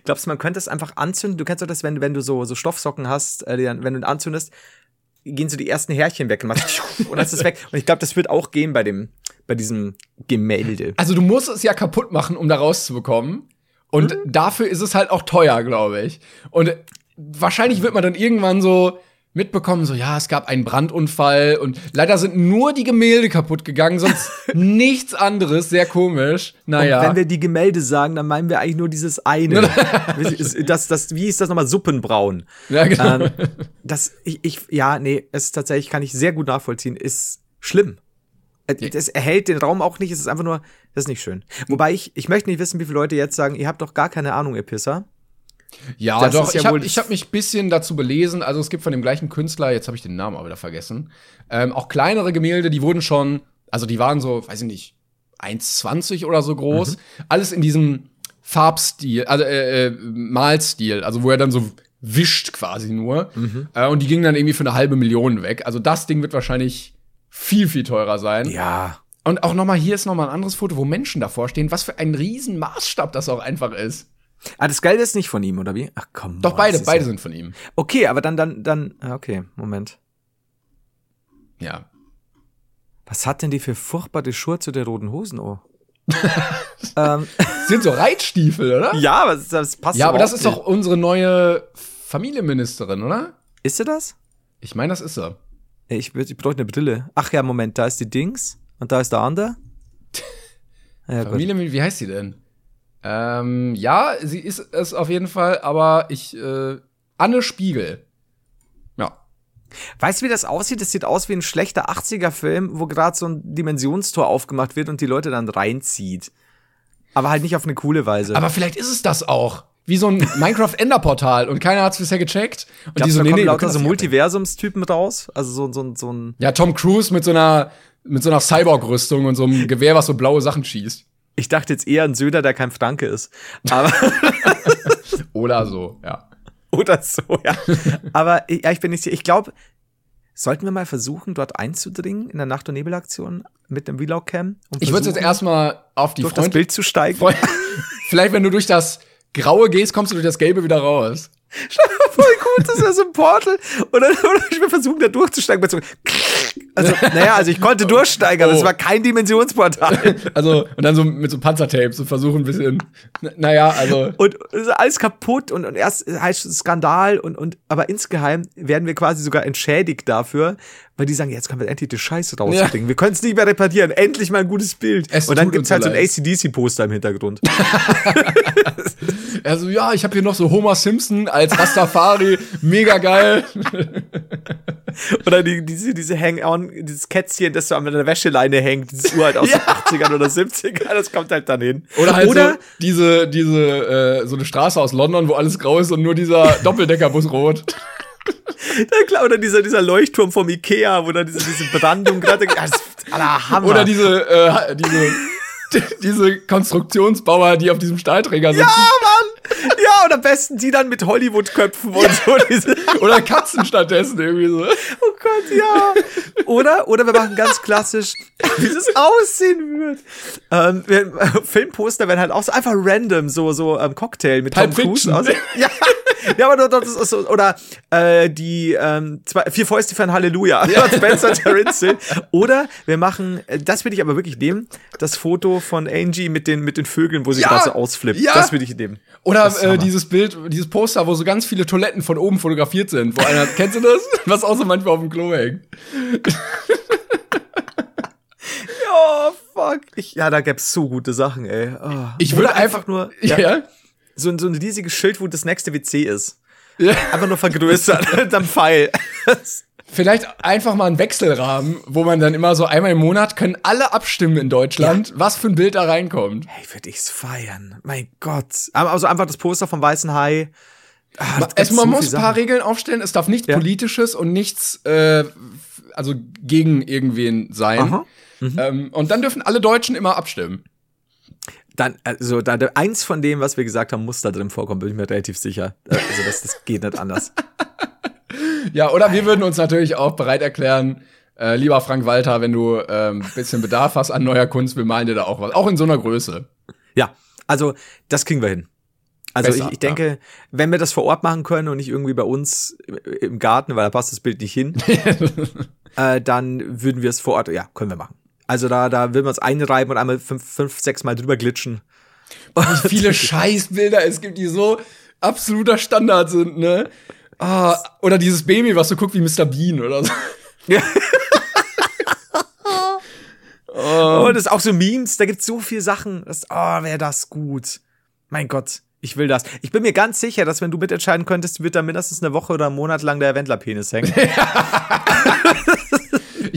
Glaubst du, man könnte es einfach anzünden? Du kennst doch das, wenn, wenn du so, so Stoffsocken hast, äh, wenn du ihn anzündest, gehen so die ersten Härchen weg und, machst <laughs> und dann ist es weg. Und ich glaube, das wird auch gehen bei dem, bei diesem Gemälde. Also du musst es ja kaputt machen, um da rauszubekommen. Und Mhm. dafür ist es halt auch teuer, glaube ich. Und wahrscheinlich wird man dann irgendwann so mitbekommen, so ja, es gab einen Brandunfall und leider sind nur die Gemälde kaputt gegangen, sonst <laughs> nichts anderes. Sehr komisch. Naja. Und wenn wir die Gemälde sagen, dann meinen wir eigentlich nur dieses eine. <laughs> das, das, wie ist das nochmal? Suppenbraun. ja, genau. ähm, das, ich, ich, ja, nee, es tatsächlich, kann ich sehr gut nachvollziehen, ist schlimm. Äh, Das erhält den Raum auch nicht, es ist einfach nur, das ist nicht schön. Wobei ich, ich möchte nicht wissen, wie viele Leute jetzt sagen, ihr habt doch gar keine Ahnung, ihr Pisser. Ja, Das doch, ja ich habe hab mich ein bisschen dazu belesen. Also es gibt von dem gleichen Künstler, jetzt habe ich den Namen auch wieder vergessen, ähm, auch kleinere Gemälde, die wurden schon, also die waren so, weiß ich nicht, 1,20 oder so groß. Mhm. Alles in diesem Farbstil, also äh, äh, Malstil, also wo er dann so wischt quasi nur. Mhm. Äh, und die gingen dann irgendwie für eine halbe Million weg. Also das Ding wird wahrscheinlich viel, viel teurer sein. Ja. Und auch noch mal, hier ist noch mal ein anderes Foto, wo Menschen davor stehen. Was für ein riesen Maßstab das auch einfach ist. Ah, das Gelbe ist nicht von ihm, oder wie? Ach komm. Doch, Mann, beide, beide ja- sind von ihm. Okay, aber dann, dann, dann, ah, okay, Moment. Ja. Was hat denn die für furchtbare Schuhe zu der roten Hosen, oh? <laughs> ähm, sind so Reitstiefel, oder? ja, aber das, das passt Ja, aber das ist doch unsere neue Familienministerin, oder? nicht. Ist sie das? Ich meine, das ist sie. Ich, ich bräuchte eine Brille. Ach ja, Moment, da ist die Dings und da ist der andere. <laughs> Ja. Familienministerin, wie heißt sie denn? Ähm, ja, sie ist es auf jeden Fall, aber ich, äh, Anne Spiegel. Ja. Weißt du, wie das aussieht? Das sieht aus wie ein schlechter 80er-Film, wo gerade so ein Dimensionstor aufgemacht wird und die Leute dann reinzieht. Aber halt nicht auf eine coole Weise. Aber vielleicht ist es das auch. Wie so ein <laughs> Minecraft-Enderportal und keiner hat's bisher gecheckt. Und Glaubst du, da nee, kommen wir lauter so Multiversumstypen raus? Also so, so, so ein. Ja, Tom Cruise mit so einer, mit so einer Cyborg-Rüstung und so einem Gewehr, was so blaue Sachen schießt. Ich dachte jetzt eher ein Söder, der kein Franke ist. Aber. <laughs> Oder so, ja. Oder so, ja. Aber ja, ich bin nicht sicher. Ich glaube, sollten wir mal versuchen, dort einzudringen in der Nacht- und Nebelaktion mit dem Vlog-Cam? und Ich würde jetzt erstmal auf die durch das Freund Bild zu steigen. Freund Vielleicht, wenn du durch das Graue gehst, kommst du durch das Gelbe wieder raus. Voll gut, das ist ja so ein Portal. Und dann <laughs> oder ich will versuchen, da durchzusteigen. So, also, naja, also ich konnte durchsteigen, <laughs> aber Oh. es war kein Dimensionsportal. <laughs> Also, und dann so mit so Panzertape, so versuchen ein bisschen, naja, also. Und es ist alles kaputt und, und erst heißt es Skandal und, und aber insgeheim werden wir quasi sogar entschädigt dafür, weil die sagen, jetzt können wir endlich die Scheiße rausbringen. Wir können es nicht mehr reparieren. Endlich mal ein gutes Bild. Es und dann gibt's halt so ein. ACDC-Poster im Hintergrund. <laughs> Also, ja, ich habe hier noch so Homer Simpson als Rastafari, mega geil. Oder die, diese, diese Hang-on, dieses Kätzchen, das so an der Wäscheleine hängt, dieses uralt aus den <laughs> 80ern oder 70ern, das kommt halt dann hin. Oder halt Oder so diese, diese, äh, so eine Straße aus London, wo alles grau ist und nur dieser Doppeldeckerbus rot. <laughs> Ja, klar, oder dieser, dieser Leuchtturm vom Ikea, wo da diese, diese Brandung gerade. Ja, <laughs> das ist aller Hammer. Oder diese, äh, diese, diese Konstruktionsbauer, die auf diesem Stahlträger sitzen. Ja, Mann! Und am besten die dann mit Hollywood-Köpfen und so. Diese, <laughs> Oder Katzen stattdessen irgendwie so. oh Gott, ja. Oder, oder wir machen ganz klassisch, wie das aussehen wird. Ähm, wir, Filmposter werden halt auch so einfach random, so, so ähm, Cocktail mit Tom Pulp Cruise. Fiction. Aus, ja, ja, aber das ist so, oder äh, die ähm, zwei, vier Fäuste für ein Halleluja. Ja. <laughs> Spencer Terence Hill. Oder wir machen, äh, das will ich aber wirklich nehmen, das Foto von Angie mit den, mit den Vögeln, wo sie Ja. gerade so ausflippt. Ja. Das will ich nehmen. Oder äh, dieses Bild, dieses Poster, wo so ganz viele Toiletten von oben fotografiert sind. Wo einer, kennst du das? <laughs> Was auch so manchmal auf dem Klo hängt. <laughs> Oh, fuck. Ich, ja, da gäb's so gute Sachen, ey. Oh. Ich würde einfach nur Ja. ja, so, ein- so ein riesiges Schild, wo das nächste WC ist. Ja. Einfach nur vergrößert <laughs> mit einem Pfeil. Vielleicht einfach mal einen Wechselrahmen, wo man dann immer so einmal im Monat können alle abstimmen in Deutschland, was für ein Bild da reinkommt. Hey, würde ich's feiern. Mein Gott. Also einfach das Poster vom Weißen Hai. Ah, Es, man so muss ein paar. Regeln aufstellen. Es darf nichts Ja. Politisches und nichts, äh, also gegen irgendwen sein. Aha. Ähm, und dann dürfen alle Deutschen immer abstimmen. Dann, also da, eins von dem, was wir gesagt haben, muss da drin vorkommen, bin ich mir relativ sicher. Also das, das geht nicht anders. <laughs> Ja, oder wir würden uns natürlich auch bereit erklären, äh, lieber Frank Walter, wenn du ähm, bisschen Bedarf hast an neuer Kunst, wir malen dir da auch was. Auch in so einer Größe. Ja, also das kriegen wir hin. Also Besser, ich, ich denke, wenn wir das vor Ort machen können und nicht irgendwie bei uns im Garten, weil da passt das Bild nicht hin, <laughs> äh, dann würden wir es vor Ort, ja, können wir machen. Also da, da würden wir uns einreiben und einmal fünf, fünf sechs Mal drüber glitschen. Wie <laughs> viele Scheißbilder es gibt, die so absoluter Standard sind, ne? Ah, oder dieses Baby, was so guckt wie Mr. Bean oder so. Und <laughs> das ist auch so Memes, da gibt's so viel Sachen. Das, oh, wäre das gut. Mein Gott, ich will das. Ich bin mir ganz sicher, dass wenn du mitentscheiden könntest, wird da mindestens eine Woche oder einen Monat lang der Wendler-Penis hängen. <laughs>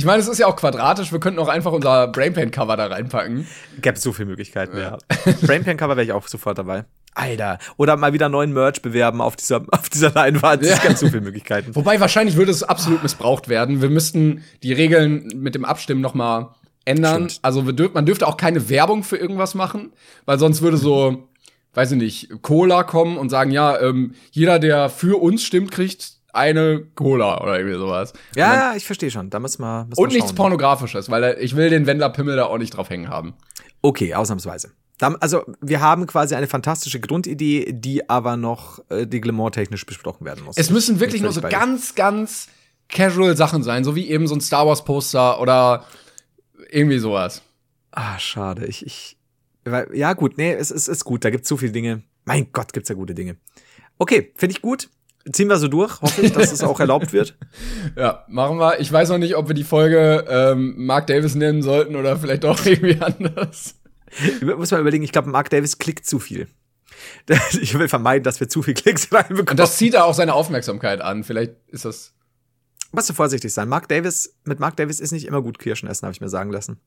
Ich meine, es ist ja auch quadratisch, wir könnten auch einfach unser Brainpaint-Cover da reinpacken. Gäbe so viele Möglichkeiten, ja. Brainpan-Cover wäre ich auch sofort dabei. Alter. Oder mal wieder neuen Merch bewerben auf dieser, <laughs> auf dieser Leinwand. Es Ja. gibt so viele Möglichkeiten. Wobei wahrscheinlich würde es absolut missbraucht werden. Wir müssten die Regeln mit dem Abstimmen noch mal ändern. Stimmt. Also dürf, man dürfte auch keine Werbung für irgendwas machen, weil sonst würde so, weiß ich nicht, Cola kommen und sagen, ja, ähm, jeder, der für uns stimmt, kriegt eine Cola oder irgendwie sowas. Ja, ja, ich verstehe schon. Da müssen wir, müssen Und wir nichts. Pornografisches, weil äh, ich will den Wendler Pimmel da auch nicht drauf hängen haben. Okay, ausnahmsweise. Dann, also, wir haben quasi eine fantastische Grundidee, die aber noch äh, reglementtechnisch besprochen werden muss. Es müssen wirklich nur so ganz, ganz casual Sachen sein, so wie eben so ein Star Wars Poster oder irgendwie sowas. Ah, schade. Ich, ich, ja, gut, nee, es ist, ist gut. Da gibt's so viele Dinge. Mein Gott, gibt's ja gute Dinge. Okay, finde ich gut. Ziehen wir so durch. Hoffe ich, dass es auch erlaubt wird. <laughs> Ja, machen wir. Ich weiß noch nicht, ob wir die Folge ähm, Mark Davis nennen sollten oder vielleicht auch <laughs> irgendwie anders. Ich muss mal überlegen, ich glaube, Mark Davis klickt zu viel. <laughs> Ich will vermeiden, dass wir zu viel Klicks reinbekommen. Und das zieht da auch seine Aufmerksamkeit an. Vielleicht ist das. Musst du vorsichtig sein. Mark Davis, mit Mark Davis ist nicht immer gut Kirschen essen, habe ich mir sagen lassen.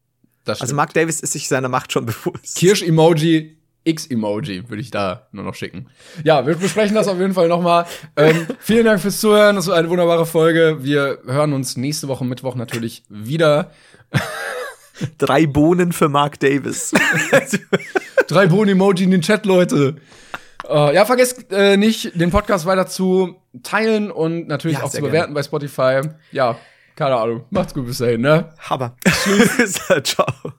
das Also. Mark Davis ist sich seiner Macht schon bewusst. Kirsch-Emoji, X-Emoji würde ich da nur noch schicken. Ja, wir besprechen das auf jeden Fall nochmal. Ähm, vielen Dank fürs Zuhören. Das war eine wunderbare Folge. Wir hören uns nächste Woche Mittwoch natürlich wieder. <laughs> Drei Bohnen für Mark Davis. <laughs> Drei Bohnen-Emoji in den Chat, Leute. Äh, ja, vergesst äh, nicht, den Podcast weiter zu teilen und natürlich Ja, auch zu bewerten bei Spotify. Ja, keine Ahnung. Macht's gut bis dahin, ne? Hammer. Tschüss. <laughs> Ciao.